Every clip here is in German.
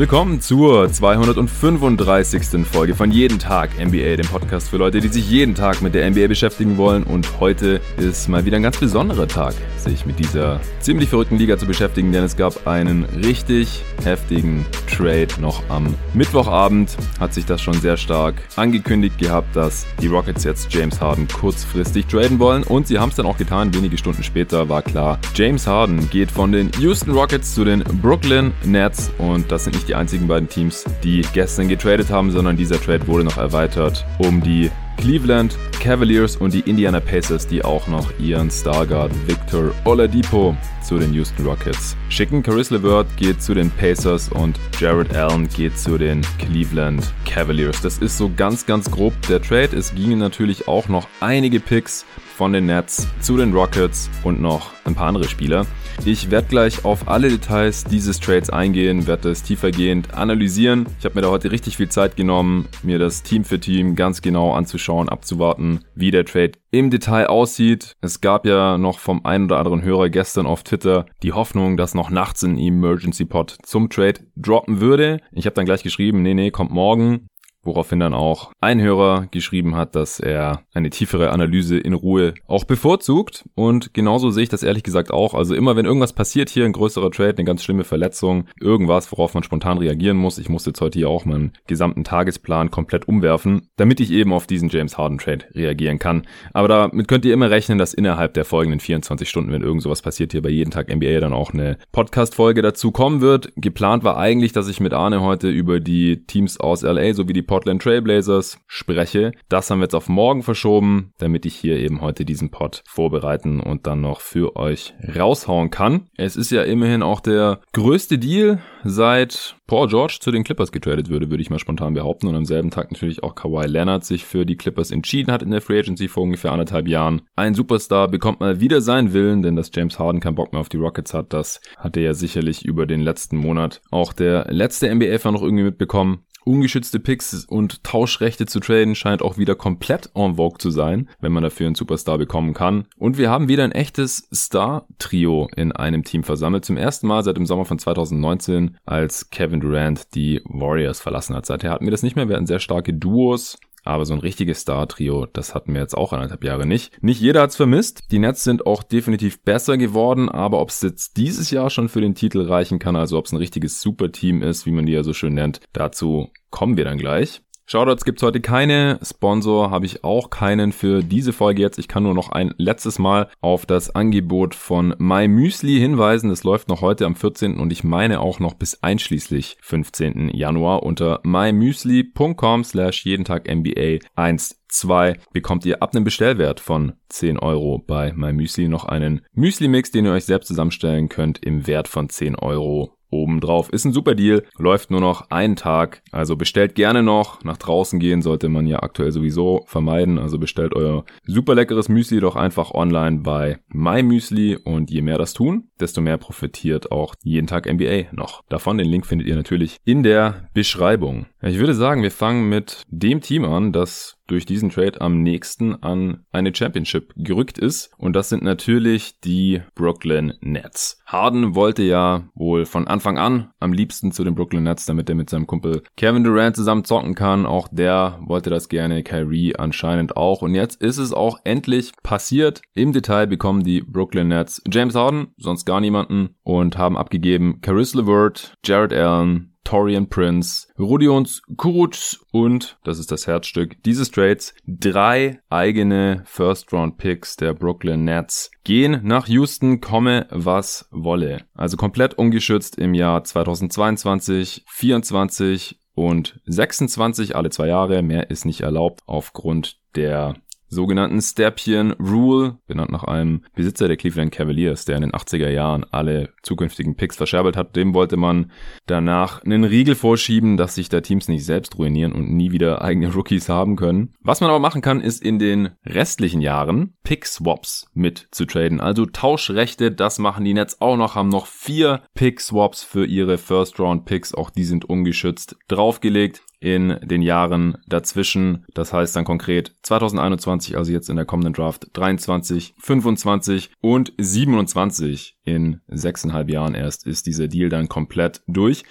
Willkommen zur 235. Folge von Jeden Tag NBA, dem Podcast für Leute, die sich jeden Tag mit der NBA beschäftigen wollen. Und heute ist mal wieder ein ganz besonderer Tag, sich mit dieser ziemlich verrückten Liga zu beschäftigen, denn es gab einen richtig heftigen Trade noch am Mittwochabend. Hat sich das schon sehr stark angekündigt gehabt, dass die Rockets jetzt James Harden kurzfristig traden wollen. Und sie haben es dann auch getan. Wenige Stunden später war klar, James Harden geht von den Houston Rockets zu den Brooklyn Nets. Und das sind nicht die einzigen beiden Teams, die gestern getradet haben, sondern dieser Trade wurde noch erweitert um die Cleveland Cavaliers und die Indiana Pacers, die auch noch ihren Starguard Victor Oladipo zu den Houston Rockets schicken. Caris LeVert geht zu den Pacers und Jared Allen geht zu den Cleveland Cavaliers. Das ist so ganz, ganz grob der Trade. Es gingen natürlich auch noch einige Picks von den Nets zu den Rockets und noch ein paar andere Spieler. Ich werde gleich auf alle Details dieses Trades eingehen, werde es tiefergehend analysieren. Ich habe mir da heute richtig viel Zeit genommen, mir das Team für Team ganz genau anzuschauen, abzuwarten, wie der Trade im Detail aussieht. Es gab ja noch vom einen oder anderen Hörer gestern auf Twitter die Hoffnung, dass noch nachts ein Emergency Pod zum Trade droppen würde. Ich habe dann gleich geschrieben, nee, nee, kommt morgen. Woraufhin dann auch ein Hörer geschrieben hat, dass er eine tiefere Analyse in Ruhe auch bevorzugt. Und genauso sehe ich das ehrlich gesagt auch. Also immer wenn irgendwas passiert hier, ein größerer Trade, eine ganz schlimme Verletzung, irgendwas, worauf man spontan reagieren muss. Ich muss jetzt heute hier auch meinen gesamten Tagesplan komplett umwerfen, damit ich eben auf diesen James Harden Trade reagieren kann. Aber damit könnt ihr immer rechnen, dass innerhalb der folgenden 24 Stunden, wenn irgend sowas passiert, hier bei jeden Tag NBA dann auch eine Podcast-Folge dazu kommen wird. Geplant war eigentlich, dass ich mit Arne heute über die Teams aus LA sowie die Portland Trailblazers spreche. Das haben wir jetzt auf morgen verschoben, damit ich hier eben heute diesen Pod vorbereiten und dann noch für euch raushauen kann. Es ist ja immerhin auch der größte Deal seit Paul George zu den Clippers getradet würde, würde ich mal spontan behaupten. Und am selben Tag natürlich auch Kawhi Leonard sich für die Clippers entschieden hat in der Free Agency vor ungefähr anderthalb Jahren. Ein Superstar bekommt mal wieder seinen Willen, denn dass James Harden keinen Bock mehr auf die Rockets hat, das hatte ja sicherlich über den letzten Monat auch der letzte NBA-Fan noch irgendwie mitbekommen. Ungeschützte Picks und Tauschrechte zu traden scheint auch wieder komplett en vogue zu sein, wenn man dafür einen Superstar bekommen kann. Und wir haben wieder ein echtes Star-Trio in einem Team versammelt. Zum ersten Mal seit dem Sommer von 2019, als Kevin Durant die Warriors verlassen hat. Seither hatten wir das nicht mehr. Wir hatten sehr starke Duos. Aber so ein richtiges Star-Trio, das hatten wir jetzt auch anderthalb Jahre nicht. Nicht jeder hat's vermisst. Die Nets sind auch definitiv besser geworden, aber ob es jetzt dieses Jahr schon für den Titel reichen kann, also ob es ein richtiges Superteam ist, wie man die ja so schön nennt, dazu kommen wir dann gleich. Shoutouts gibt's heute keine. Sponsor habe ich auch keinen für diese Folge jetzt. Ich kann nur noch ein letztes Mal auf das Angebot von My Müsli hinweisen. Das läuft noch heute am 14. und ich meine auch noch bis einschließlich 15. Januar unter mymüsli.com slash jeden Tag NBA 1 2 bekommt ihr ab einem Bestellwert von 10 Euro bei MyMüsli noch einen Müsli-Mix, den ihr euch selbst zusammenstellen könnt im Wert von 10 Euro obendrauf. Ist ein super Deal, läuft nur noch einen Tag, also bestellt gerne noch. Nach draußen gehen sollte man ja aktuell sowieso vermeiden, also bestellt euer super leckeres Müsli doch einfach online bei MyMüsli und je mehr das tun, desto mehr profitiert auch jeden Tag NBA noch. Davon den Link findet ihr natürlich in der Beschreibung. Ich würde sagen, wir fangen mit dem Team an, das durch diesen Trade am nächsten an eine Championship gerückt ist. Und das sind natürlich die Brooklyn Nets. Harden wollte ja wohl von Anfang an am liebsten zu den Brooklyn Nets, damit er mit seinem Kumpel Kevin Durant zusammen zocken kann. Auch der wollte das gerne, Kyrie anscheinend auch. Und jetzt ist es auch endlich passiert. Im Detail bekommen die Brooklyn Nets James Harden, sonst gar niemanden, und haben abgegeben Caris LeVert, Jared Allen, Torian Prince, Rudions Kuruc und, das ist das Herzstück dieses Trades, drei eigene First-Round-Picks der Brooklyn Nets gehen nach Houston, komme was wolle. Also komplett ungeschützt im Jahr 2022, 24 und 26 alle zwei Jahre. Mehr ist nicht erlaubt aufgrund der sogenannten Stapien Rule, benannt nach einem Besitzer der Cleveland Cavaliers, der in den 80er Jahren alle zukünftigen Picks verscherbelt hat. Dem wollte man danach einen Riegel vorschieben, dass sich da Teams nicht selbst ruinieren und nie wieder eigene Rookies haben können. Was man aber machen kann, ist in den restlichen Jahren Pick-Swaps mit zu traden. Also Tauschrechte, das machen die Nets auch noch, haben noch vier Pick-Swaps für ihre First-Round-Picks. Auch die sind ungeschützt draufgelegt in den Jahren dazwischen. Das heißt dann konkret 2021, also jetzt in der kommenden Draft 23, 25 und 27 in sechseinhalb Jahren erst ist dieser Deal dann komplett durch.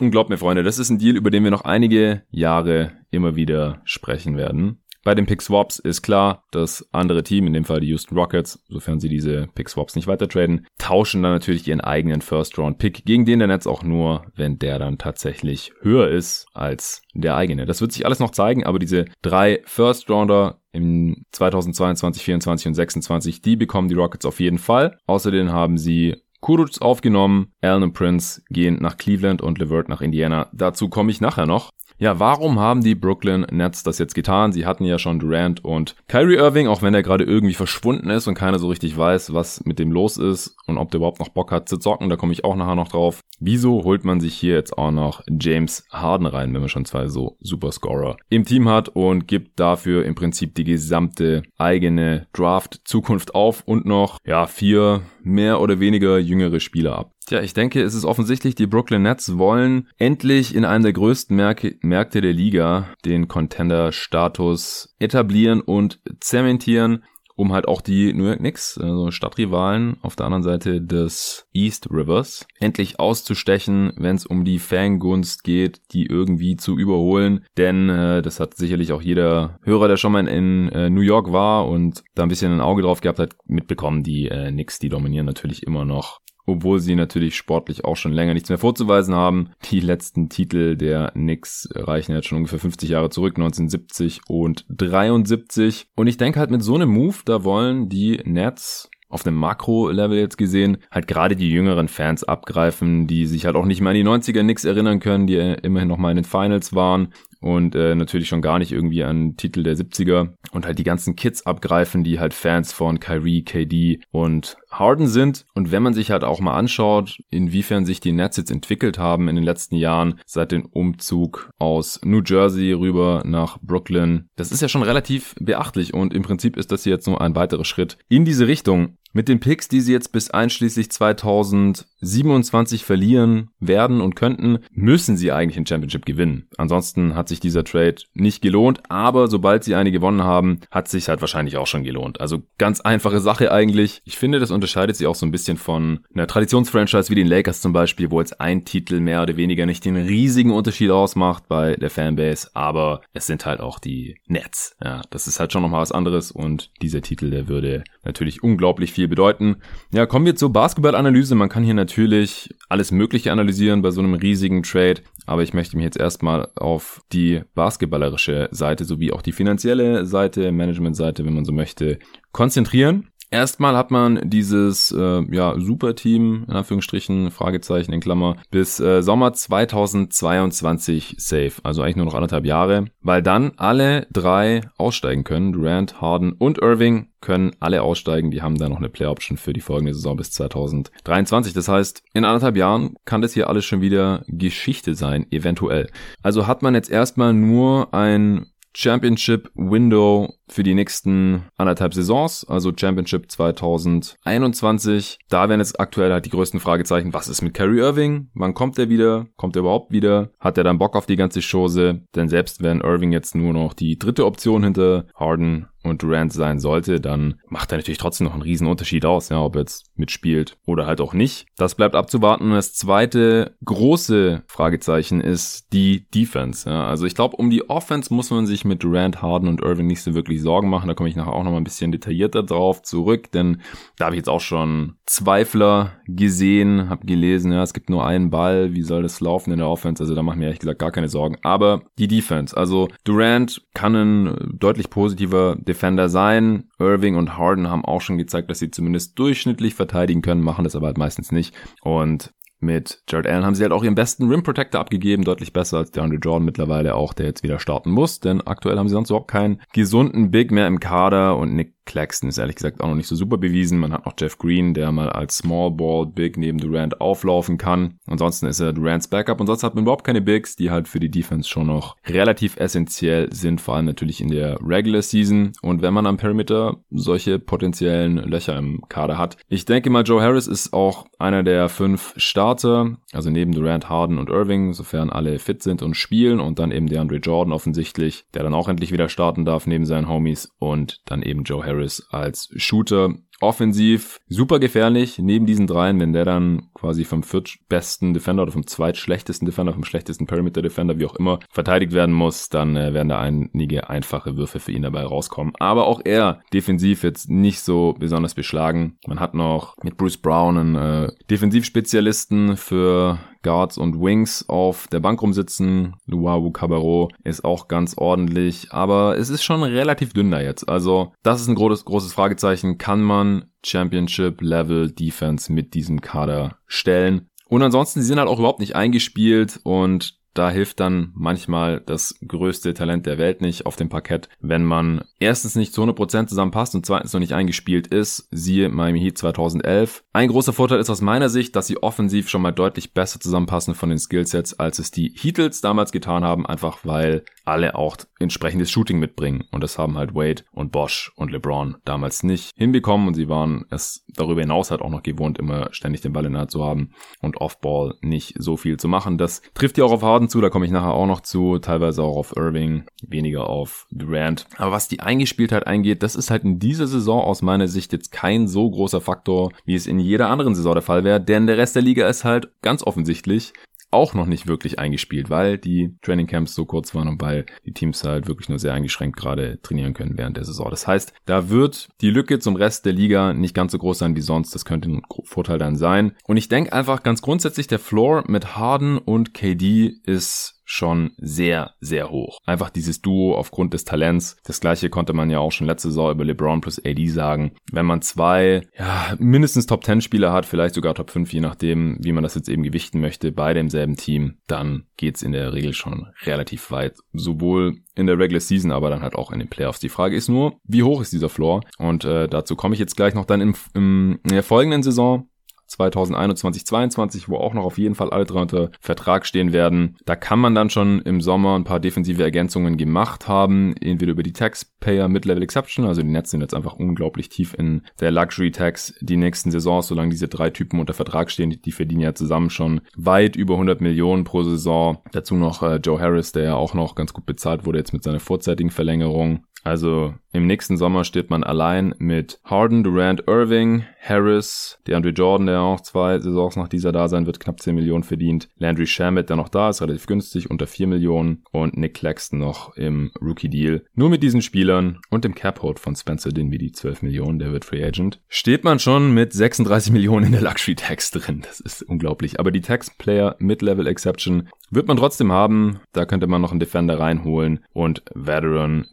Und glaubt mir, Freunde, das ist ein Deal, über den wir noch einige Jahre immer wieder sprechen werden. Bei den Pick-Swaps ist klar, das andere Team, in dem Fall die Houston Rockets, sofern sie diese Pick-Swaps nicht weiter traden, tauschen dann natürlich ihren eigenen First-Round-Pick gegen den der Netz auch nur, wenn der dann tatsächlich höher ist als der eigene. Das wird sich alles noch zeigen, aber diese drei First-Rounder im 2022, 24 und 26, die bekommen die Rockets auf jeden Fall. Außerdem haben sie Kuruc aufgenommen, Allen und Prince gehen nach Cleveland und Levert nach Indiana. Dazu komme ich nachher noch. Ja, warum haben die Brooklyn Nets das jetzt getan? Sie hatten ja schon Durant und Kyrie Irving, auch wenn er gerade irgendwie verschwunden ist und keiner so richtig weiß, was mit dem los ist und ob der überhaupt noch Bock hat zu zocken, da komme ich auch nachher noch drauf. Wieso holt man sich hier jetzt auch noch James Harden rein, wenn man schon zwei so Superscorer im Team hat und gibt dafür im Prinzip die gesamte eigene Draft-Zukunft auf und noch, ja, vier mehr oder weniger jüngere Spieler ab. Tja, ich denke, es ist offensichtlich, die Brooklyn Nets wollen endlich in einem der größten Märk Märkte der Liga den Contender-Status etablieren und zementieren um halt auch die New York Knicks, also Stadtrivalen auf der anderen Seite des East Rivers, endlich auszustechen, wenn es um die Fangunst geht, die irgendwie zu überholen. Denn äh, das hat sicherlich auch jeder Hörer, der schon mal in äh, New York war und da ein bisschen ein Auge drauf gehabt hat, mitbekommen. Die äh, Knicks, die dominieren natürlich immer noch obwohl sie natürlich sportlich auch schon länger nichts mehr vorzuweisen haben. Die letzten Titel der Knicks reichen jetzt schon ungefähr 50 Jahre zurück, 1970 und 73. Und ich denke halt mit so einem Move, da wollen die Nets auf einem Makro-Level jetzt gesehen, halt gerade die jüngeren Fans abgreifen, die sich halt auch nicht mehr an die 90er Knicks erinnern können, die immerhin noch mal in den Finals waren und äh, natürlich schon gar nicht irgendwie an Titel der 70er und halt die ganzen Kids abgreifen, die halt Fans von Kyrie, KD und Harden sind. Und wenn man sich halt auch mal anschaut, inwiefern sich die Nets jetzt entwickelt haben in den letzten Jahren seit dem Umzug aus New Jersey rüber nach Brooklyn, das ist ja schon relativ beachtlich und im Prinzip ist das jetzt nur ein weiterer Schritt in diese Richtung. Mit den Picks, die sie jetzt bis einschließlich 2027 verlieren werden und könnten, müssen sie eigentlich ein Championship gewinnen. Ansonsten hat sich dieser Trade nicht gelohnt, aber sobald sie eine gewonnen haben, hat sich halt wahrscheinlich auch schon gelohnt. Also ganz einfache Sache eigentlich. Ich finde, das unterscheidet sie auch so ein bisschen von einer Traditionsfranchise wie den Lakers zum Beispiel, wo jetzt ein Titel mehr oder weniger nicht den riesigen Unterschied ausmacht bei der Fanbase, aber es sind halt auch die Nets. Ja, das ist halt schon nochmal was anderes und dieser Titel, der würde natürlich unglaublich viel viel bedeuten. Ja, kommen wir zur Basketballanalyse. Man kann hier natürlich alles Mögliche analysieren bei so einem riesigen Trade, aber ich möchte mich jetzt erstmal auf die basketballerische Seite sowie auch die finanzielle Seite, Management-Seite, wenn man so möchte, konzentrieren. Erstmal hat man dieses äh, ja, Superteam, in Anführungsstrichen, Fragezeichen in Klammer, bis äh, Sommer 2022 safe. Also eigentlich nur noch anderthalb Jahre, weil dann alle drei aussteigen können. Durant, Harden und Irving können alle aussteigen. Die haben dann noch eine Play-Option für die folgende Saison bis 2023. Das heißt, in anderthalb Jahren kann das hier alles schon wieder Geschichte sein, eventuell. Also hat man jetzt erstmal nur ein Championship Window für die nächsten anderthalb Saisons, also Championship 2021. Da werden jetzt aktuell halt die größten Fragezeichen. Was ist mit Kyrie Irving? Wann kommt er wieder? Kommt er überhaupt wieder? Hat er dann Bock auf die ganze Chose? Denn selbst wenn Irving jetzt nur noch die dritte Option hinter Harden und Durant sein sollte, dann macht er natürlich trotzdem noch einen riesen Unterschied aus, ja, ob er jetzt mitspielt oder halt auch nicht. Das bleibt abzuwarten. Und das zweite große Fragezeichen ist die Defense. Ja. Also ich glaube, um die Offense muss man sich mit Durant, Harden und Irving nicht so wirklich Sorgen machen. Da komme ich nachher auch noch mal ein bisschen detaillierter drauf zurück, denn da habe ich jetzt auch schon Zweifler gesehen, habe gelesen, ja, es gibt nur einen Ball, wie soll das laufen in der Offense? Also da machen wir ehrlich gesagt gar keine Sorgen. Aber die Defense, also Durant kann ein deutlich positiver Defender sein. Irving und Harden haben auch schon gezeigt, dass sie zumindest durchschnittlich verteidigen können, machen das aber halt meistens nicht. Und mit Jared Allen haben sie halt auch ihren besten Rim Protector abgegeben, deutlich besser als DeAndre Jordan mittlerweile auch, der jetzt wieder starten muss, denn aktuell haben sie sonst überhaupt keinen gesunden Big mehr im Kader und Nick Claxton ist ehrlich gesagt auch noch nicht so super bewiesen. Man hat noch Jeff Green, der mal als Small Ball Big neben Durant auflaufen kann. Ansonsten ist er Durants Backup und sonst hat man überhaupt keine Bigs, die halt für die Defense schon noch relativ essentiell sind, vor allem natürlich in der Regular Season. Und wenn man am Perimeter solche potenziellen Löcher im Kader hat. Ich denke mal, Joe Harris ist auch einer der fünf Starter, also neben Durant, Harden und Irving, sofern alle fit sind und spielen und dann eben der Andre Jordan offensichtlich, der dann auch endlich wieder starten darf neben seinen Homies und dann eben Joe Harris als Shooter. Offensiv super gefährlich neben diesen dreien, wenn der dann quasi vom viertbesten Defender oder vom zweitschlechtesten Defender, vom schlechtesten Perimeter Defender, wie auch immer, verteidigt werden muss, dann äh, werden da einige einfache Würfe für ihn dabei rauskommen. Aber auch er defensiv jetzt nicht so besonders beschlagen. Man hat noch mit Bruce Brown einen äh, Defensivspezialisten für Guards und Wings auf der Bank rumsitzen. Luau Cabarro ist auch ganz ordentlich, aber es ist schon relativ dünn da jetzt. Also das ist ein großes, großes Fragezeichen. Kann man Championship Level Defense mit diesem Kader stellen? Und ansonsten, sie sind halt auch überhaupt nicht eingespielt und da hilft dann manchmal das größte Talent der Welt nicht auf dem Parkett, wenn man erstens nicht zu 100% zusammenpasst und zweitens noch nicht eingespielt ist, siehe Miami Heat 2011. Ein großer Vorteil ist aus meiner Sicht, dass sie offensiv schon mal deutlich besser zusammenpassen von den Skillsets, als es die Heatles damals getan haben, einfach weil alle auch entsprechendes Shooting mitbringen. Und das haben halt Wade und Bosch und LeBron damals nicht hinbekommen und sie waren es darüber hinaus halt auch noch gewohnt, immer ständig den Ball in der Hand zu haben und Offball nicht so viel zu machen. Das trifft ja auch auf Harden zu, da komme ich nachher auch noch zu, teilweise auch auf Irving, weniger auf Durant. Aber was die Eingespieltheit eingeht, das ist halt in dieser Saison aus meiner Sicht jetzt kein so großer Faktor, wie es in jeder anderen Saison der Fall wäre, denn der Rest der Liga ist halt ganz offensichtlich auch noch nicht wirklich eingespielt, weil die Trainingcamps so kurz waren und weil die Teams halt wirklich nur sehr eingeschränkt gerade trainieren können während der Saison. Das heißt, da wird die Lücke zum Rest der Liga nicht ganz so groß sein wie sonst. Das könnte ein Vorteil dann sein. Und ich denke einfach ganz grundsätzlich, der Floor mit Harden und KD ist schon sehr, sehr hoch. Einfach dieses Duo aufgrund des Talents. Das gleiche konnte man ja auch schon letzte Saison über LeBron plus AD sagen. Wenn man zwei, ja, mindestens Top 10 Spieler hat, vielleicht sogar Top 5, je nachdem, wie man das jetzt eben gewichten möchte, bei demselben Team, dann geht's in der Regel schon relativ weit. Sowohl in der Regular Season, aber dann halt auch in den Playoffs. Die Frage ist nur, wie hoch ist dieser Floor? Und äh, dazu komme ich jetzt gleich noch dann im, im, in der folgenden Saison. 2021, 22, wo auch noch auf jeden Fall alle drei unter Vertrag stehen werden. Da kann man dann schon im Sommer ein paar defensive Ergänzungen gemacht haben, entweder über die Taxpayer Mid-Level Exception, also die Nets sind jetzt einfach unglaublich tief in der Luxury Tax die nächsten Saisons, solange diese drei Typen unter Vertrag stehen, die verdienen ja zusammen schon weit über 100 Millionen pro Saison. Dazu noch äh, Joe Harris, der ja auch noch ganz gut bezahlt wurde jetzt mit seiner vorzeitigen Verlängerung. Also im nächsten Sommer steht man allein mit Harden, Durant, Irving, Harris, DeAndre Jordan, der auch zwei Saisons nach dieser da sein wird, knapp 10 Millionen verdient. Landry Shamet, der noch da ist, relativ günstig, unter 4 Millionen. Und Nick Claxton noch im Rookie-Deal. Nur mit diesen Spielern und dem Cap-Hold von Spencer Dinwiddie, 12 Millionen, der wird Free Agent, steht man schon mit 36 Millionen in der Luxury-Tax drin. Das ist unglaublich. Aber die Tax-Player Mid-Level Exception wird man trotzdem haben. Da könnte man noch einen Defender reinholen. Und Veteran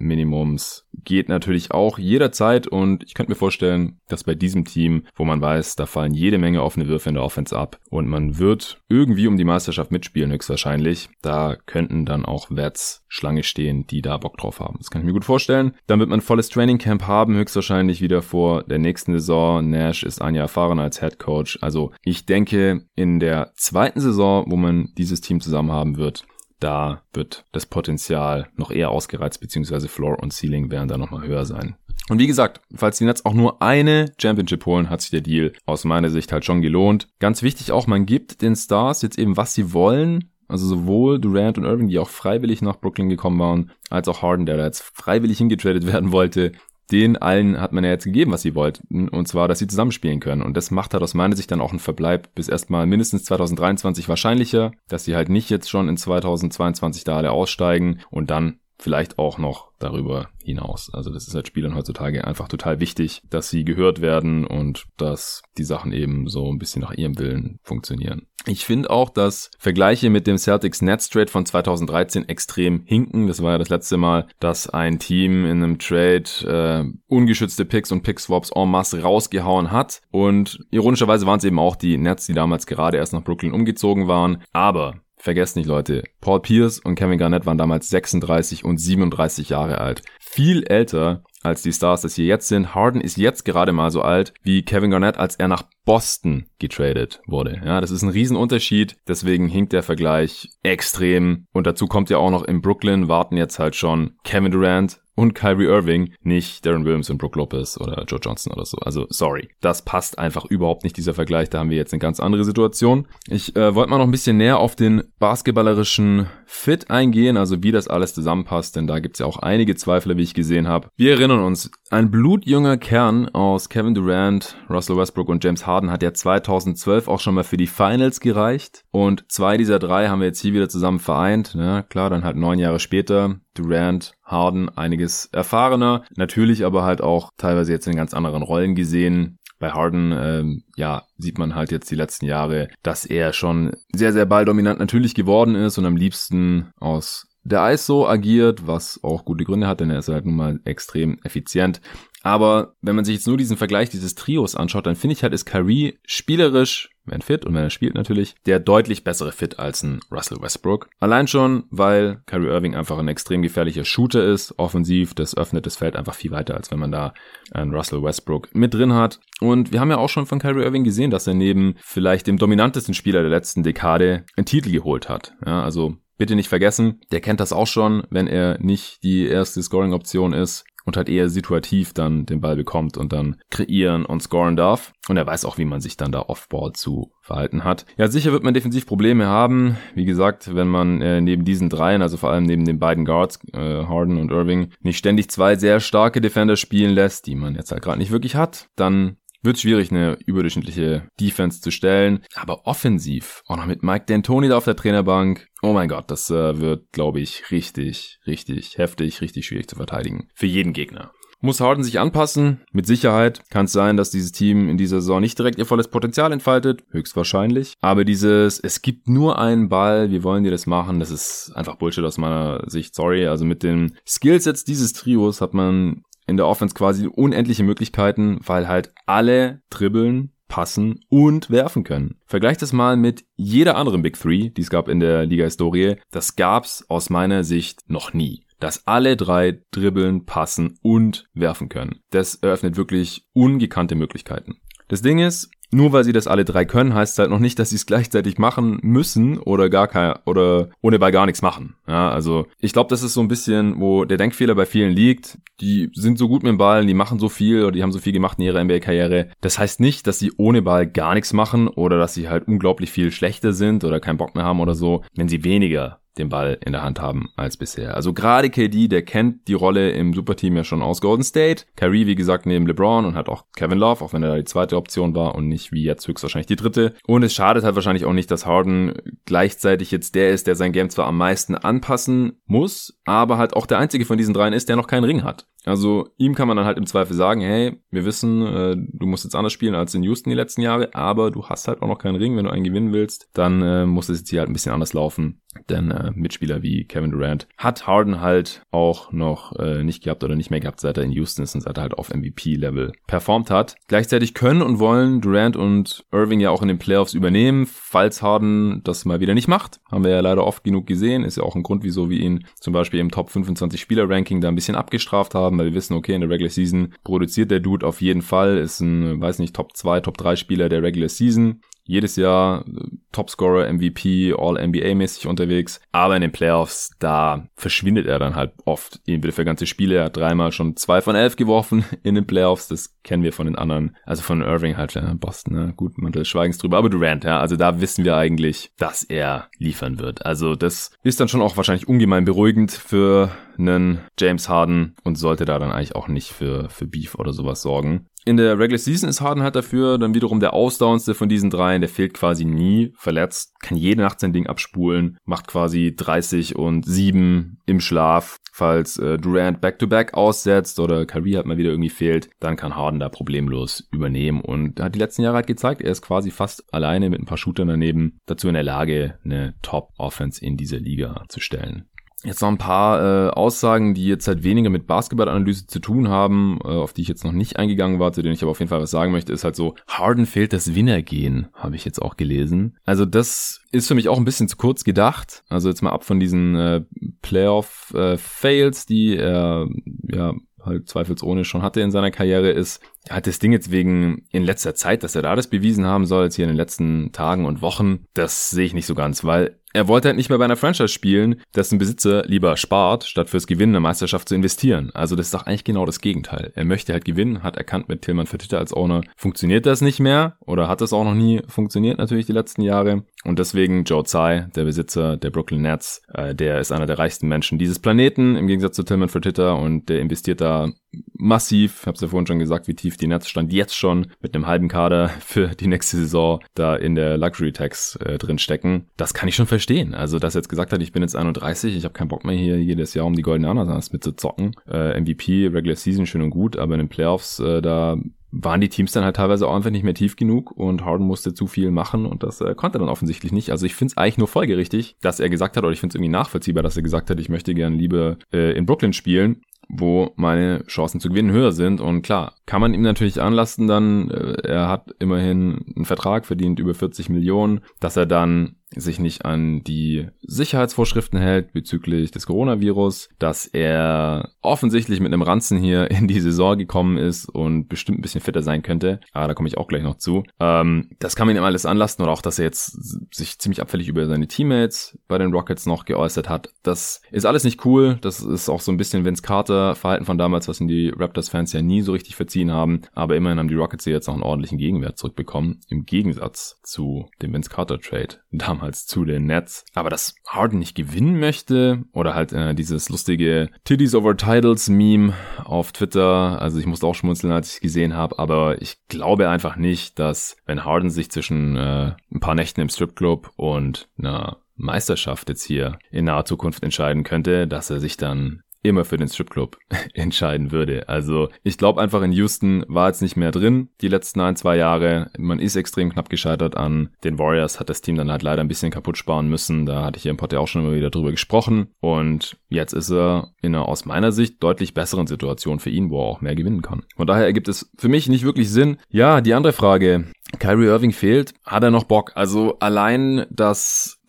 Minimums geht natürlich auch jederzeit und ich könnte mir vorstellen, dass bei diesem Team, wo man weiß, da fallen jede Menge offene Würfe in der Offense ab und man wird irgendwie um die Meisterschaft mitspielen höchstwahrscheinlich, da könnten dann auch Wets Schlange stehen, die da Bock drauf haben. Das kann ich mir gut vorstellen. Dann wird man volles Training Camp haben, höchstwahrscheinlich wieder vor der nächsten Saison. Nash ist ein Jahr erfahrener als Head Coach. Also ich denke, in der zweiten Saison, wo man dieses Team zusammen haben wird, da wird das Potenzial noch eher ausgereizt, beziehungsweise Floor und Ceiling werden da nochmal höher sein. Und wie gesagt, falls die Nets auch nur eine Championship holen, hat sich der Deal aus meiner Sicht halt schon gelohnt. Ganz wichtig auch, man gibt den Stars jetzt eben, was sie wollen. Also sowohl Durant und Irving, die auch freiwillig nach Brooklyn gekommen waren, als auch Harden, der da jetzt freiwillig hingetradet werden wollte, den allen hat man ja jetzt gegeben, was sie wollten. Und zwar, dass sie zusammenspielen können. Und das macht halt aus meiner Sicht dann auch einen Verbleib bis erstmal mindestens 2023 wahrscheinlicher, dass sie halt nicht jetzt schon in 2022 da alle aussteigen und dann vielleicht auch noch darüber hinaus. Also das ist halt Spielern heutzutage einfach total wichtig, dass sie gehört werden und dass die Sachen eben so ein bisschen nach ihrem Willen funktionieren. Ich finde auch, dass Vergleiche mit dem Celtics Nets Trade von 2013 extrem hinken. Das war ja das letzte Mal, dass ein Team in einem Trade äh, ungeschützte Picks und Pick-Swaps en masse rausgehauen hat. Und ironischerweise waren es eben auch die Nets, die damals gerade erst nach Brooklyn umgezogen waren. Aber Vergesst nicht, Leute. Paul Pierce und Kevin Garnett waren damals 36 und 37 Jahre alt. Viel älter als die Stars das hier jetzt sind. Harden ist jetzt gerade mal so alt wie Kevin Garnett, als er nach Boston getradet wurde. Ja, das ist ein Riesenunterschied. Deswegen hinkt der Vergleich extrem. Und dazu kommt ja auch noch in Brooklyn warten jetzt halt schon Kevin Durant und Kyrie Irving, nicht Darren Williams und Brook Lopez oder Joe Johnson oder so. Also sorry, das passt einfach überhaupt nicht dieser Vergleich. Da haben wir jetzt eine ganz andere Situation. Ich äh, wollte mal noch ein bisschen näher auf den basketballerischen Fit eingehen, also wie das alles zusammenpasst, denn da gibt's ja auch einige Zweifler, wie ich gesehen habe. Wir erinnern uns, ein blutjunger Kern aus Kevin Durant, Russell Westbrook und James Harden hat ja 2012 auch schon mal für die Finals gereicht und zwei dieser drei haben wir jetzt hier wieder zusammen vereint. Ja, klar, dann halt neun Jahre später. Durant, Harden, einiges erfahrener, natürlich aber halt auch teilweise jetzt in ganz anderen Rollen gesehen. Bei Harden, ähm, ja, sieht man halt jetzt die letzten Jahre, dass er schon sehr, sehr balldominant natürlich geworden ist und am liebsten aus der ISO agiert, was auch gute Gründe hat, denn er ist halt nun mal extrem effizient. Aber wenn man sich jetzt nur diesen Vergleich dieses Trios anschaut, dann finde ich halt, ist Kyrie spielerisch, wenn fit und wenn er spielt natürlich, der deutlich bessere Fit als ein Russell Westbrook. Allein schon, weil Kyrie Irving einfach ein extrem gefährlicher Shooter ist, offensiv, das öffnet das Feld einfach viel weiter, als wenn man da einen Russell Westbrook mit drin hat. Und wir haben ja auch schon von Kyrie Irving gesehen, dass er neben vielleicht dem dominantesten Spieler der letzten Dekade einen Titel geholt hat. Ja, also bitte nicht vergessen, der kennt das auch schon, wenn er nicht die erste Scoring-Option ist und halt eher situativ dann den Ball bekommt und dann kreieren und scoren darf. Und er weiß auch, wie man sich dann da Offball zu verhalten hat. Ja, sicher wird man defensiv Probleme haben. Wie gesagt, wenn man äh, neben diesen dreien, also vor allem neben den beiden Guards, äh, Harden und Irving, nicht ständig zwei sehr starke Defender spielen lässt, die man jetzt halt gerade nicht wirklich hat, dann wird schwierig, eine überdurchschnittliche Defense zu stellen. Aber offensiv, auch noch mit Mike D'Antoni da auf der Trainerbank, oh mein Gott, das äh, wird, glaube ich, richtig, richtig heftig, richtig schwierig zu verteidigen. Für jeden Gegner. Muss Harden sich anpassen? Mit Sicherheit kann es sein, dass dieses Team in dieser Saison nicht direkt ihr volles Potenzial entfaltet. Höchstwahrscheinlich. Aber dieses, es gibt nur einen Ball, wir wollen dir das machen, das ist einfach Bullshit aus meiner Sicht. Sorry. Also mit den Skillsets dieses Trios hat man in der Offense quasi unendliche Möglichkeiten, weil halt alle dribbeln, passen und werfen können. Vergleich das mal mit jeder anderen Big Three, die es gab in der Liga-Historie. Das gab's aus meiner Sicht noch nie. Dass alle drei dribbeln, passen und werfen können. Das eröffnet wirklich ungekannte Möglichkeiten. Das Ding ist, nur weil sie das alle drei können, heißt es halt noch nicht, dass sie es gleichzeitig machen müssen oder gar kein oder ohne bei gar nichts machen. Ja, also ich glaube, das ist so ein bisschen, wo der Denkfehler bei vielen liegt. Die sind so gut mit dem Ball, die machen so viel oder die haben so viel gemacht in ihrer NBA-Karriere. Das heißt nicht, dass sie ohne Ball gar nichts machen oder dass sie halt unglaublich viel schlechter sind oder keinen Bock mehr haben oder so, wenn sie weniger den Ball in der Hand haben als bisher. Also gerade KD, der kennt die Rolle im Superteam ja schon aus Golden State. Kyrie, wie gesagt, neben LeBron und hat auch Kevin Love, auch wenn er da die zweite Option war und nicht wie jetzt höchstwahrscheinlich die dritte. Und es schadet halt wahrscheinlich auch nicht, dass Harden gleichzeitig jetzt der ist, der sein Game zwar am meisten anpassen muss, aber halt auch der einzige von diesen dreien ist, der noch keinen Ring hat. Also ihm kann man dann halt im Zweifel sagen, hey, wir wissen, äh, du musst jetzt anders spielen als in Houston die letzten Jahre, aber du hast halt auch noch keinen Ring. Wenn du einen gewinnen willst, dann äh, muss es jetzt hier halt ein bisschen anders laufen. Denn äh, Mitspieler wie Kevin Durant hat Harden halt auch noch äh, nicht gehabt oder nicht mehr gehabt, seit er in Houston ist und seit er halt auf MVP-Level performt hat. Gleichzeitig können und wollen Durant und Irving ja auch in den Playoffs übernehmen, falls Harden das mal wieder nicht macht. Haben wir ja leider oft genug gesehen. Ist ja auch ein Grund, wieso wir ihn zum Beispiel im Top 25 Spieler-Ranking da ein bisschen abgestraft haben haben, weil wir wissen, okay, in der Regular Season produziert der Dude auf jeden Fall, ist ein, weiß nicht, Top 2, Top 3 Spieler der Regular Season jedes Jahr äh, Topscorer, MVP, All-NBA-mäßig unterwegs. Aber in den Playoffs, da verschwindet er dann halt oft. Entweder für ganze Spiele. Er hat dreimal schon zwei von elf geworfen in den Playoffs. Das kennen wir von den anderen. Also von Irving halt, ja, Boston, ne? gut, Mantel Schweigens drüber. Aber Durant, ja, also da wissen wir eigentlich, dass er liefern wird. Also das ist dann schon auch wahrscheinlich ungemein beruhigend für einen James Harden und sollte da dann eigentlich auch nicht für, für Beef oder sowas sorgen. In der Regular Season ist Harden halt dafür dann wiederum der ausdauerndste von diesen dreien. Der fehlt quasi nie, verletzt, kann jede Nacht sein Ding abspulen, macht quasi 30 und 7 im Schlaf. Falls äh, Durant back-to-back -back aussetzt oder Kyrie halt mal wieder irgendwie fehlt, dann kann Harden da problemlos übernehmen und hat die letzten Jahre halt gezeigt, er ist quasi fast alleine mit ein paar Shootern daneben dazu in der Lage, eine Top-Offense in dieser Liga zu stellen. Jetzt noch ein paar äh, Aussagen, die jetzt halt weniger mit Basketballanalyse zu tun haben, äh, auf die ich jetzt noch nicht eingegangen war, zu denen ich aber auf jeden Fall was sagen möchte, ist halt so, Harden fehlt das Winnergehen, habe ich jetzt auch gelesen. Also das ist für mich auch ein bisschen zu kurz gedacht. Also jetzt mal ab von diesen äh, Playoff-Fails, äh, die er ja halt zweifelsohne schon hatte in seiner Karriere, ist, er hat das Ding jetzt wegen in letzter Zeit, dass er da das bewiesen haben soll, jetzt hier in den letzten Tagen und Wochen, das sehe ich nicht so ganz, weil er wollte halt nicht mehr bei einer Franchise spielen, dessen Besitzer lieber spart, statt fürs Gewinnen der Meisterschaft zu investieren. Also das ist doch eigentlich genau das Gegenteil. Er möchte halt gewinnen, hat erkannt mit Tillmann Fertitta als Owner, funktioniert das nicht mehr oder hat es auch noch nie funktioniert natürlich die letzten Jahre. Und deswegen Joe Tsai, der Besitzer der Brooklyn Nets, äh, der ist einer der reichsten Menschen dieses Planeten, im Gegensatz zu Tillman Fertitta und der investiert da massiv, es ja vorhin schon gesagt, wie tief die Nets stand jetzt schon mit einem halben Kader für die nächste Saison da in der Luxury Tax äh, drin stecken. Das kann ich schon verstehen. Also, dass er jetzt gesagt hat, ich bin jetzt 31, ich habe keinen Bock mehr hier jedes Jahr um die goldene Ananas mitzuzocken. Äh, MVP, Regular Season schön und gut, aber in den Playoffs äh, da waren die Teams dann halt teilweise auch einfach nicht mehr tief genug und Harden musste zu viel machen und das äh, konnte er dann offensichtlich nicht. Also ich finde es eigentlich nur folgerichtig, dass er gesagt hat, oder ich finde es irgendwie nachvollziehbar, dass er gesagt hat, ich möchte gern lieber äh, in Brooklyn spielen wo meine Chancen zu gewinnen höher sind. Und klar, kann man ihm natürlich anlasten dann, äh, er hat immerhin einen Vertrag, verdient über 40 Millionen, dass er dann sich nicht an die Sicherheitsvorschriften hält bezüglich des Coronavirus, dass er offensichtlich mit einem Ranzen hier in die Saison gekommen ist und bestimmt ein bisschen fitter sein könnte. Aber da komme ich auch gleich noch zu. Ähm, das kann man ihm alles anlasten oder auch, dass er jetzt sich ziemlich abfällig über seine Teammates bei den Rockets noch geäußert hat. Das ist alles nicht cool. Das ist auch so ein bisschen Vince Carter Verhalten von damals, was in die Raptors-Fans ja nie so richtig verziehen haben. Aber immerhin haben die Rockets hier jetzt noch einen ordentlichen Gegenwert zurückbekommen. Im Gegensatz zu dem Vince Carter Trade damals zu den Nets. Aber dass Harden nicht gewinnen möchte oder halt äh, dieses lustige Titties over Titles Meme auf Twitter, also ich musste auch schmunzeln, als ich es gesehen habe, aber ich glaube einfach nicht, dass wenn Harden sich zwischen äh, ein paar Nächten im Stripclub und einer Meisterschaft jetzt hier in naher Zukunft entscheiden könnte, dass er sich dann immer für den Stripclub entscheiden würde. Also ich glaube einfach in Houston war jetzt nicht mehr drin die letzten ein, zwei Jahre. Man ist extrem knapp gescheitert an den Warriors, hat das Team dann halt leider ein bisschen kaputt sparen müssen. Da hatte ich hier im Pod auch schon immer wieder drüber gesprochen. Und jetzt ist er in einer aus meiner Sicht deutlich besseren Situation für ihn, wo er auch mehr gewinnen kann. Von daher ergibt es für mich nicht wirklich Sinn. Ja, die andere Frage. Kyrie Irving fehlt. Hat er noch Bock? Also allein,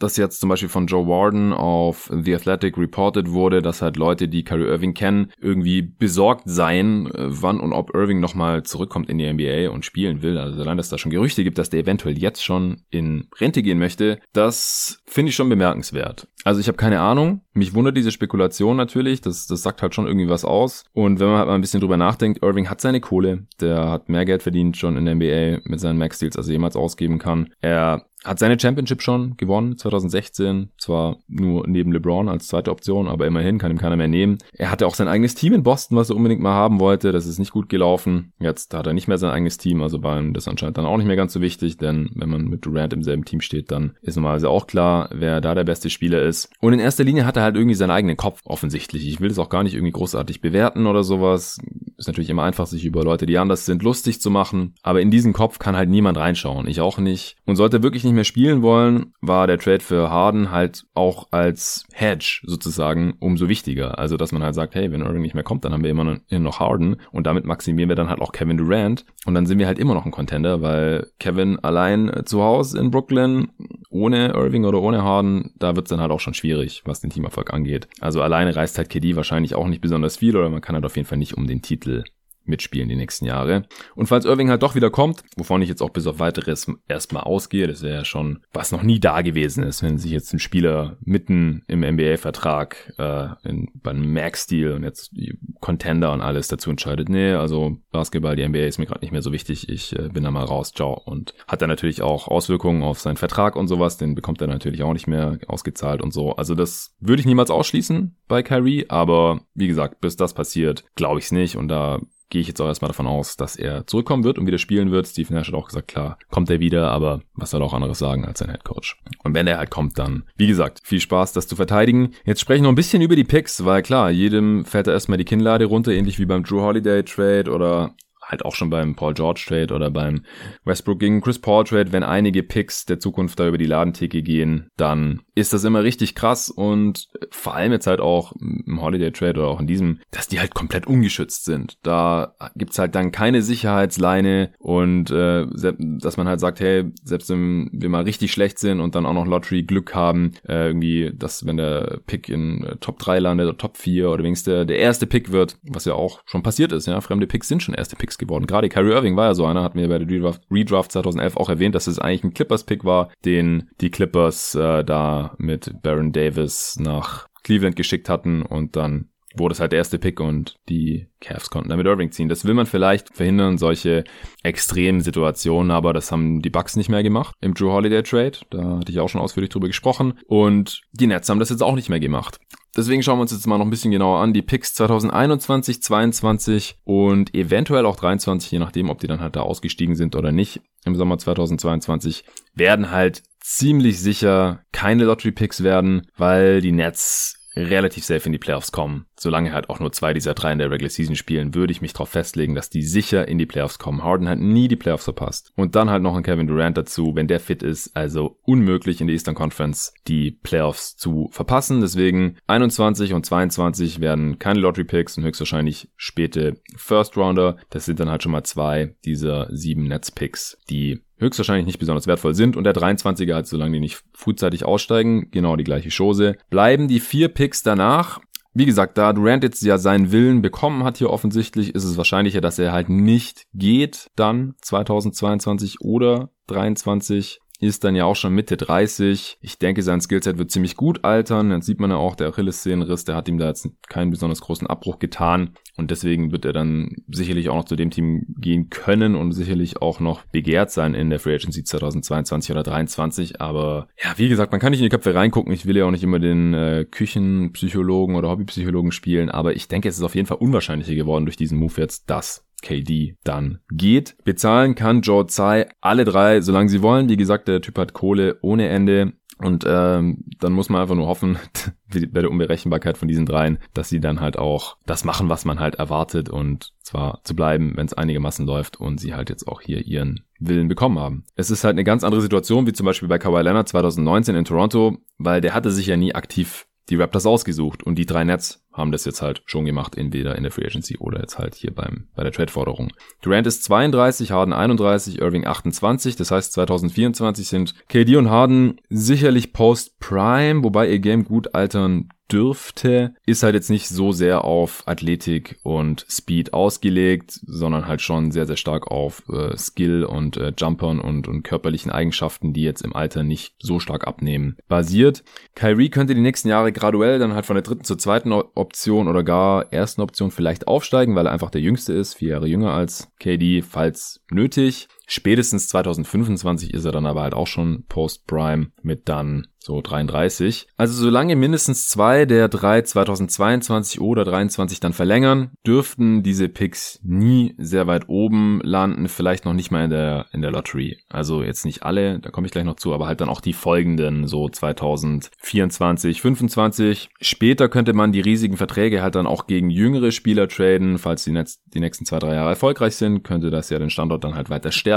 dass das jetzt zum Beispiel von Joe Warden auf The Athletic reported wurde, dass halt Leute, die Kyrie Irving kennen, irgendwie besorgt seien, äh, wann und ob Irving nochmal zurückkommt in die NBA und spielen will. Also allein, dass da schon Gerüchte gibt, dass der eventuell jetzt schon in Rente gehen möchte, das finde ich schon bemerkenswert. Also ich habe keine Ahnung. Mich wundert diese Spekulation natürlich. Das, das sagt halt schon irgendwie was aus. Und wenn man halt mal ein bisschen drüber nachdenkt, Irving hat seine Kohle. Der hat mehr Geld verdient schon in der NBA mit seinen Max-Deals, als er jemals ausgeben kann. Er hat seine Championship schon gewonnen, 2016. Zwar nur neben LeBron als zweite Option, aber immerhin kann ihm keiner mehr nehmen. Er hatte auch sein eigenes Team in Boston, was er unbedingt mal haben wollte. Das ist nicht gut gelaufen. Jetzt hat er nicht mehr sein eigenes Team, also war ihm das anscheinend dann auch nicht mehr ganz so wichtig, denn wenn man mit Durant im selben Team steht, dann ist normalerweise auch klar, wer da der beste Spieler ist. Und in erster Linie hat er halt irgendwie seinen eigenen Kopf, offensichtlich. Ich will das auch gar nicht irgendwie großartig bewerten oder sowas. Ist natürlich immer einfach, sich über Leute, die anders sind, lustig zu machen. Aber in diesen Kopf kann halt niemand reinschauen. Ich auch nicht. Und sollte wirklich nicht mehr spielen wollen, war der Trade für Harden halt auch als Hedge sozusagen umso wichtiger. Also, dass man halt sagt, hey, wenn Irving nicht mehr kommt, dann haben wir immer noch Harden und damit maximieren wir dann halt auch Kevin Durant und dann sind wir halt immer noch ein Contender, weil Kevin allein zu Hause in Brooklyn ohne Irving oder ohne Harden, da wird's dann halt auch schon schwierig, was den Teamerfolg angeht. Also alleine reißt halt KD wahrscheinlich auch nicht besonders viel oder man kann halt auf jeden Fall nicht um den Titel mitspielen die nächsten Jahre. Und falls Irving halt doch wieder kommt, wovon ich jetzt auch bis auf weiteres erstmal ausgehe, das wäre ja schon, was noch nie da gewesen ist, wenn sich jetzt ein Spieler mitten im NBA-Vertrag äh, in, beim Max-Deal und jetzt die Contender und alles dazu entscheidet, nee, also Basketball, die NBA ist mir gerade nicht mehr so wichtig, ich äh, bin da mal raus, ciao. Und hat dann natürlich auch Auswirkungen auf seinen Vertrag und sowas, den bekommt er natürlich auch nicht mehr ausgezahlt und so. Also das würde ich niemals ausschließen bei Kyrie, aber wie gesagt, bis das passiert, glaube ich es nicht und da gehe ich jetzt auch erstmal davon aus, dass er zurückkommen wird und wieder spielen wird. Steve Nash hat auch gesagt, klar, kommt er wieder, aber was soll er auch anderes sagen als sein Head Coach? Und wenn er halt kommt, dann, wie gesagt, viel Spaß, das zu verteidigen. Jetzt spreche ich noch ein bisschen über die Picks, weil klar, jedem fällt da erstmal die Kinnlade runter, ähnlich wie beim Drew Holiday Trade oder halt auch schon beim Paul George Trade oder beim Westbrook gegen Chris Paul Trade, wenn einige Picks der Zukunft da über die Ladentheke gehen, dann ist das immer richtig krass und vor allem jetzt halt auch im Holiday Trade oder auch in diesem, dass die halt komplett ungeschützt sind. Da gibt's halt dann keine Sicherheitsleine und äh, dass man halt sagt, hey, selbst wenn wir mal richtig schlecht sind und dann auch noch Lottery Glück haben, äh, irgendwie, dass wenn der Pick in äh, Top 3 landet oder Top 4 oder wenigstens der, der erste Pick wird, was ja auch schon passiert ist, ja, fremde Picks sind schon erste Picks geworden. Gerade Kyrie Irving war ja so einer, hat mir bei der Redraft, Redraft 2011 auch erwähnt, dass es eigentlich ein Clippers-Pick war, den die Clippers äh, da mit Baron Davis nach Cleveland geschickt hatten und dann wurde es halt der erste Pick und die Cavs konnten damit Irving ziehen. Das will man vielleicht verhindern, solche extremen Situationen, aber das haben die Bucks nicht mehr gemacht im Drew Holiday Trade. Da hatte ich auch schon ausführlich drüber gesprochen. Und die Nets haben das jetzt auch nicht mehr gemacht. Deswegen schauen wir uns jetzt mal noch ein bisschen genauer an. Die Picks 2021, 22 und eventuell auch 23, je nachdem, ob die dann halt da ausgestiegen sind oder nicht im Sommer 2022, werden halt ziemlich sicher keine Lottery Picks werden, weil die Nets relativ safe in die Playoffs kommen. Solange halt auch nur zwei dieser drei in der Regular Season spielen, würde ich mich darauf festlegen, dass die sicher in die Playoffs kommen. Harden hat nie die Playoffs verpasst. Und dann halt noch ein Kevin Durant dazu, wenn der fit ist, also unmöglich in der Eastern Conference die Playoffs zu verpassen. Deswegen 21 und 22 werden keine Lottery Picks und höchstwahrscheinlich späte First Rounder. Das sind dann halt schon mal zwei dieser sieben Nets Picks, die höchstwahrscheinlich nicht besonders wertvoll sind und der 23er hat, solange die nicht frühzeitig aussteigen, genau die gleiche Chose. Bleiben die vier Picks danach. Wie gesagt, da Durant jetzt ja seinen Willen bekommen hat hier offensichtlich, ist es wahrscheinlicher, dass er halt nicht geht dann 2022 oder 23 ist dann ja auch schon Mitte 30. Ich denke, sein Skillset wird ziemlich gut altern. Dann sieht man ja auch, der Achillessehnenriss, der hat ihm da jetzt keinen besonders großen Abbruch getan. Und deswegen wird er dann sicherlich auch noch zu dem Team gehen können und sicherlich auch noch begehrt sein in der Free Agency 2022 oder 2023. Aber ja, wie gesagt, man kann nicht in die Köpfe reingucken. Ich will ja auch nicht immer den äh, Küchenpsychologen oder Hobbypsychologen spielen. Aber ich denke, es ist auf jeden Fall unwahrscheinlicher geworden durch diesen Move jetzt, dass KD dann geht. Bezahlen kann Joe Tsai alle drei, solange sie wollen. Wie gesagt, der Typ hat Kohle ohne Ende. Und ähm, dann muss man einfach nur hoffen, bei der Unberechenbarkeit von diesen dreien, dass sie dann halt auch das machen, was man halt erwartet und zwar zu bleiben, wenn es einigermaßen läuft und sie halt jetzt auch hier ihren Willen bekommen haben. Es ist halt eine ganz andere Situation, wie zum Beispiel bei Kawhi Leonard 2019 in Toronto, weil der hatte sich ja nie aktiv die Raptors ausgesucht und die drei Nets haben das jetzt halt schon gemacht, entweder in der Free Agency oder jetzt halt hier beim, bei der Trade-Forderung. Durant ist 32, Harden 31, Irving 28, das heißt 2024 sind KD und Harden sicherlich Post-Prime, wobei ihr Game gut altern dürfte, ist halt jetzt nicht so sehr auf Athletik und Speed ausgelegt, sondern halt schon sehr, sehr stark auf äh, Skill und äh, Jumpern und, und körperlichen Eigenschaften, die jetzt im Alter nicht so stark abnehmen, basiert. Kyrie könnte die nächsten Jahre graduell dann halt von der dritten zur zweiten Option oder gar ersten Option vielleicht aufsteigen, weil er einfach der Jüngste ist, vier Jahre jünger als KD, falls nötig. Spätestens 2025 ist er dann aber halt auch schon Post-Prime mit dann so 33. Also solange mindestens zwei der drei 2022 oder 23 dann verlängern, dürften diese Picks nie sehr weit oben landen, vielleicht noch nicht mal in der, in der Lottery. Also jetzt nicht alle, da komme ich gleich noch zu, aber halt dann auch die folgenden, so 2024, 25. Später könnte man die riesigen Verträge halt dann auch gegen jüngere Spieler traden, falls die, Netz, die nächsten zwei, drei Jahre erfolgreich sind, könnte das ja den Standort dann halt weiter stärken.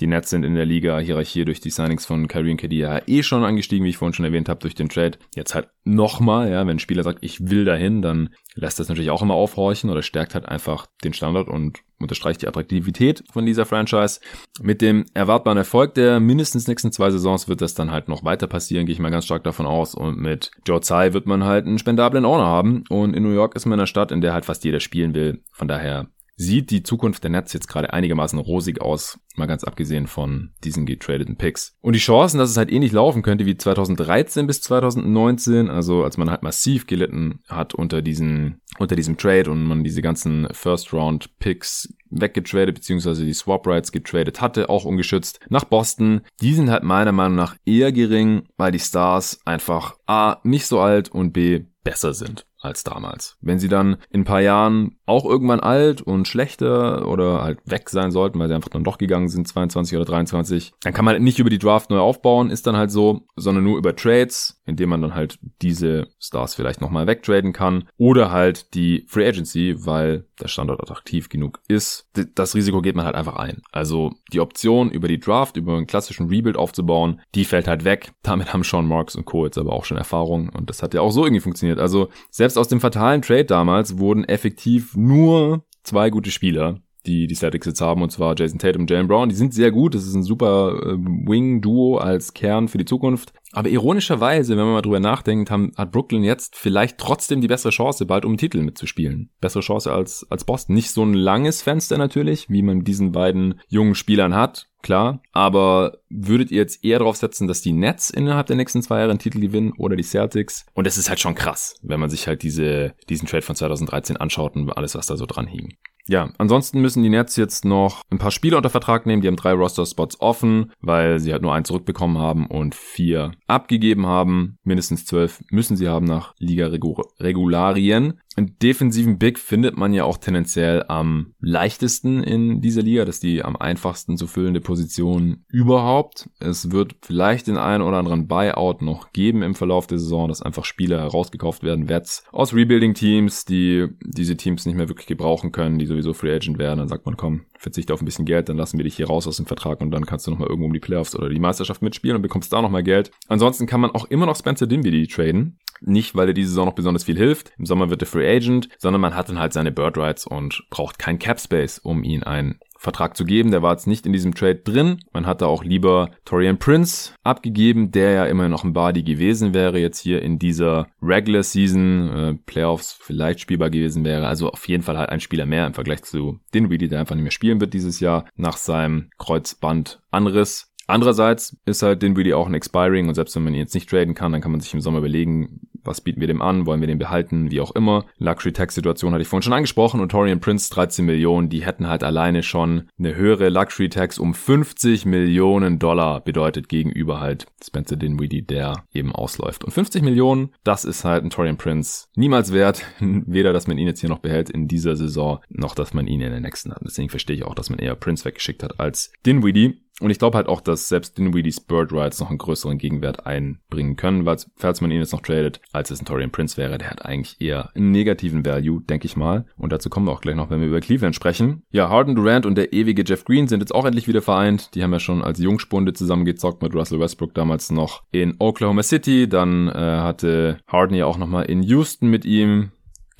Die Nets sind in der Liga-Hierarchie durch die Signings von Kyrie und KD ja eh schon angestiegen, wie ich vorhin schon erwähnt habe, durch den Trade. Jetzt halt nochmal, ja, wenn ein Spieler sagt, ich will dahin, dann lässt das natürlich auch immer aufhorchen oder stärkt halt einfach den Standard und unterstreicht die Attraktivität von dieser Franchise. Mit dem erwartbaren Erfolg der mindestens nächsten zwei Saisons wird das dann halt noch weiter passieren, gehe ich mal ganz stark davon aus. Und mit Joe Tsai wird man halt einen spendablen Owner haben. Und in New York ist man in einer Stadt, in der halt fast jeder spielen will. Von daher sieht die Zukunft der Nets jetzt gerade einigermaßen rosig aus, mal ganz abgesehen von diesen getradeten Picks. Und die Chancen, dass es halt ähnlich laufen könnte wie 2013 bis 2019, also als man halt massiv gelitten hat unter diesen, unter diesem Trade und man diese ganzen First Round Picks weggetradet, beziehungsweise die Swap Rights getradet hatte, auch ungeschützt, nach Boston. Die sind halt meiner Meinung nach eher gering, weil die Stars einfach A, nicht so alt und B, besser sind als damals. Wenn sie dann in ein paar Jahren auch irgendwann alt und schlechter oder halt weg sein sollten, weil sie einfach dann doch gegangen sind, 22 oder 23, dann kann man nicht über die Draft neu aufbauen, ist dann halt so, sondern nur über Trades, indem man dann halt diese Stars vielleicht nochmal wegtraden kann oder halt die Free Agency, weil der Standort attraktiv genug ist. Das Risiko geht man halt einfach ein. Also die Option über die Draft, über einen klassischen Rebuild aufzubauen, die fällt halt weg. Damit haben Sean Marks und Co. jetzt aber auch schon Erfahrung und das hat ja auch so irgendwie funktioniert. Also selbst aus dem fatalen Trade damals wurden effektiv nur zwei gute Spieler die die Celtics jetzt haben, und zwar Jason Tatum und Jalen Brown. Die sind sehr gut. Das ist ein super äh, Wing-Duo als Kern für die Zukunft. Aber ironischerweise, wenn man mal drüber nachdenkt, haben, hat Brooklyn jetzt vielleicht trotzdem die bessere Chance, bald um den Titel mitzuspielen. Bessere Chance als, als Boston. Nicht so ein langes Fenster natürlich, wie man diesen beiden jungen Spielern hat. Klar. Aber würdet ihr jetzt eher darauf setzen, dass die Nets innerhalb der nächsten zwei Jahre einen Titel gewinnen oder die Celtics? Und das ist halt schon krass, wenn man sich halt diese, diesen Trade von 2013 anschaut und alles, was da so dran hing. Ja, ansonsten müssen die Nets jetzt noch ein paar Spieler unter Vertrag nehmen. Die haben drei Roster-Spots offen, weil sie halt nur einen zurückbekommen haben und vier abgegeben haben. Mindestens zwölf müssen sie haben nach Liga-Regularien. Einen defensiven Big findet man ja auch tendenziell am leichtesten in dieser Liga. Das ist die am einfachsten zu füllende Position überhaupt. Es wird vielleicht den einen oder anderen Buyout noch geben im Verlauf der Saison, dass einfach Spieler herausgekauft werden, Wets aus Rebuilding-Teams, die diese Teams nicht mehr wirklich gebrauchen können, die sowieso Free Agent werden. Dann sagt man, komm, verzichte auf ein bisschen Geld, dann lassen wir dich hier raus aus dem Vertrag und dann kannst du nochmal irgendwo um die Playoffs oder die Meisterschaft mitspielen und bekommst da nochmal Geld. Ansonsten kann man auch immer noch Spencer Dinwiddie traden. Nicht, weil er diese Saison noch besonders viel hilft. Im Sommer wird er Free Agent, sondern man hat dann halt seine Bird Rights und braucht kein Cap Space, um ihn einen Vertrag zu geben. Der war jetzt nicht in diesem Trade drin. Man hatte auch lieber Torian Prince abgegeben, der ja immer noch ein Body gewesen wäre, jetzt hier in dieser Regular Season, äh, Playoffs vielleicht spielbar gewesen wäre. Also auf jeden Fall halt ein Spieler mehr im Vergleich zu Dinwiddie, der einfach nicht mehr spielen wird dieses Jahr nach seinem Kreuzbandanriss. Andererseits ist halt Dinwiddie auch ein Expiring und selbst wenn man ihn jetzt nicht traden kann, dann kann man sich im Sommer überlegen, was bieten wir dem an, wollen wir den behalten, wie auch immer. Luxury Tax Situation hatte ich vorhin schon angesprochen und Torian Prince 13 Millionen, die hätten halt alleine schon eine höhere Luxury Tax um 50 Millionen Dollar bedeutet gegenüber halt Spencer Dinwiddie, der eben ausläuft. Und 50 Millionen, das ist halt ein Torian Prince niemals wert, weder dass man ihn jetzt hier noch behält in dieser Saison, noch dass man ihn in der nächsten hat. Deswegen verstehe ich auch, dass man eher Prince weggeschickt hat als Dinwiddie. Und ich glaube halt auch, dass selbst Dinwiddie's Bird Rights noch einen größeren Gegenwert einbringen können, weil falls man ihn jetzt noch tradet, als es ein Torian Prince wäre, der hat eigentlich eher einen negativen Value, denke ich mal. Und dazu kommen wir auch gleich noch, wenn wir über Cleveland sprechen. Ja, Harden Durant und der ewige Jeff Green sind jetzt auch endlich wieder vereint. Die haben ja schon als Jungspunde zusammengezockt mit Russell Westbrook damals noch in Oklahoma City. Dann äh, hatte Harden ja auch nochmal in Houston mit ihm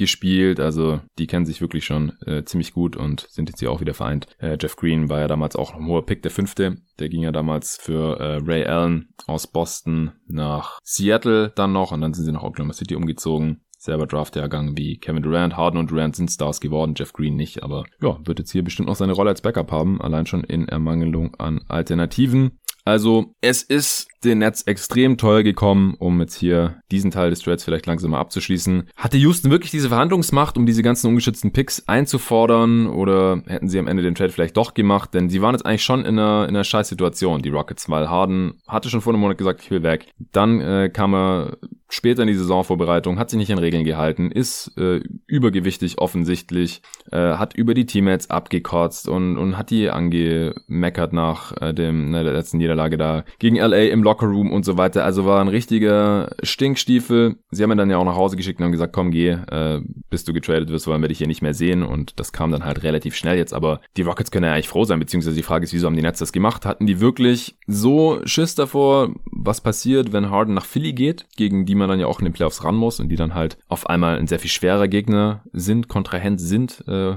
gespielt. Also die kennen sich wirklich schon äh, ziemlich gut und sind jetzt hier auch wieder vereint. Äh, Jeff Green war ja damals auch ein hoher Pick, der fünfte. Der ging ja damals für äh, Ray Allen aus Boston nach Seattle dann noch und dann sind sie nach Oklahoma City umgezogen selber Draftjahrgang wie Kevin Durant. Harden und Durant sind Stars geworden, Jeff Green nicht, aber ja, wird jetzt hier bestimmt noch seine Rolle als Backup haben, allein schon in Ermangelung an Alternativen. Also es ist den Nets extrem teuer gekommen, um jetzt hier diesen Teil des Trades vielleicht langsam mal abzuschließen. Hatte Houston wirklich diese Verhandlungsmacht, um diese ganzen ungeschützten Picks einzufordern oder hätten sie am Ende den Trade vielleicht doch gemacht? Denn sie waren jetzt eigentlich schon in einer, in einer scheiß Situation, die Rockets, weil Harden hatte schon vor einem Monat gesagt, ich will weg. Dann äh, kam er später in die Saisonvorbereitung, hat sich nicht an Regeln gehalten, ist äh, übergewichtig offensichtlich, äh, hat über die Teammates abgekotzt und, und hat die angemeckert nach äh, dem, ne, der letzten Niederlage da gegen LA im Lockerroom und so weiter. Also war ein richtiger Stinkstiefel. Sie haben ihn dann ja auch nach Hause geschickt und haben gesagt, komm, geh, äh, bis du getradet wirst, wollen wir dich hier nicht mehr sehen. Und das kam dann halt relativ schnell jetzt. Aber die Rockets können ja eigentlich froh sein, beziehungsweise die Frage ist, wieso haben die Nets das gemacht? Hatten die wirklich so Schiss davor, was passiert, wenn Harden nach Philly geht, gegen die man dann ja auch in den Playoffs ran muss und die dann halt auf einmal ein sehr viel schwerer Gegner sind, Kontrahent sind, äh,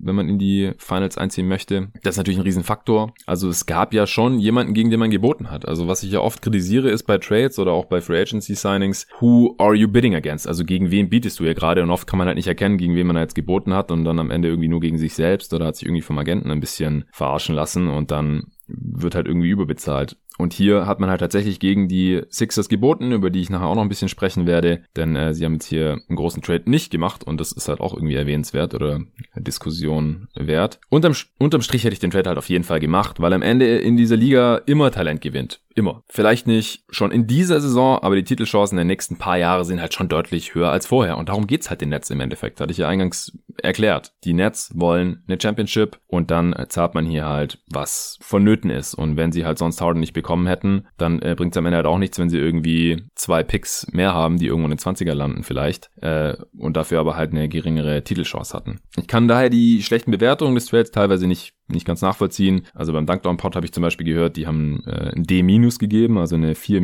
wenn man in die Finals einziehen möchte. Das ist natürlich ein Riesenfaktor. Also es gab ja schon jemanden, gegen den man geboten hat. Also was ich ja oft kritisiere, ist bei Trades oder auch bei Free Agency Signings, who are you bidding against? Also gegen wen bietest du ja gerade? Und oft kann man halt nicht erkennen, gegen wen man jetzt geboten hat und dann am Ende irgendwie nur gegen sich selbst oder hat sich irgendwie vom Agenten ein bisschen verarschen lassen und dann wird halt irgendwie überbezahlt. Und hier hat man halt tatsächlich gegen die Sixers geboten, über die ich nachher auch noch ein bisschen sprechen werde, denn äh, sie haben jetzt hier einen großen Trade nicht gemacht und das ist halt auch irgendwie erwähnenswert oder Diskussion wert. Unterm, unterm Strich hätte ich den Trade halt auf jeden Fall gemacht, weil am Ende in dieser Liga immer Talent gewinnt. Immer. Vielleicht nicht schon in dieser Saison, aber die Titelchancen der nächsten paar Jahre sind halt schon deutlich höher als vorher. Und darum geht's halt den Nets im Endeffekt. Hatte ich ja eingangs erklärt. Die Nets wollen eine Championship und dann zahlt man hier halt, was vonnöten ist. Und wenn sie halt sonst Harden nicht bekommen hätten, dann äh, bringt's am Ende halt auch nichts, wenn sie irgendwie zwei Picks mehr haben, die irgendwo in den 20er landen vielleicht. Äh, und dafür aber halt eine geringere Titelchance hatten. Ich kann daher die schlechten Bewertungen des Trades teilweise nicht nicht ganz nachvollziehen. Also beim Dunkdown-Pod habe ich zum Beispiel gehört, die haben äh, ein D- gegeben, also eine 4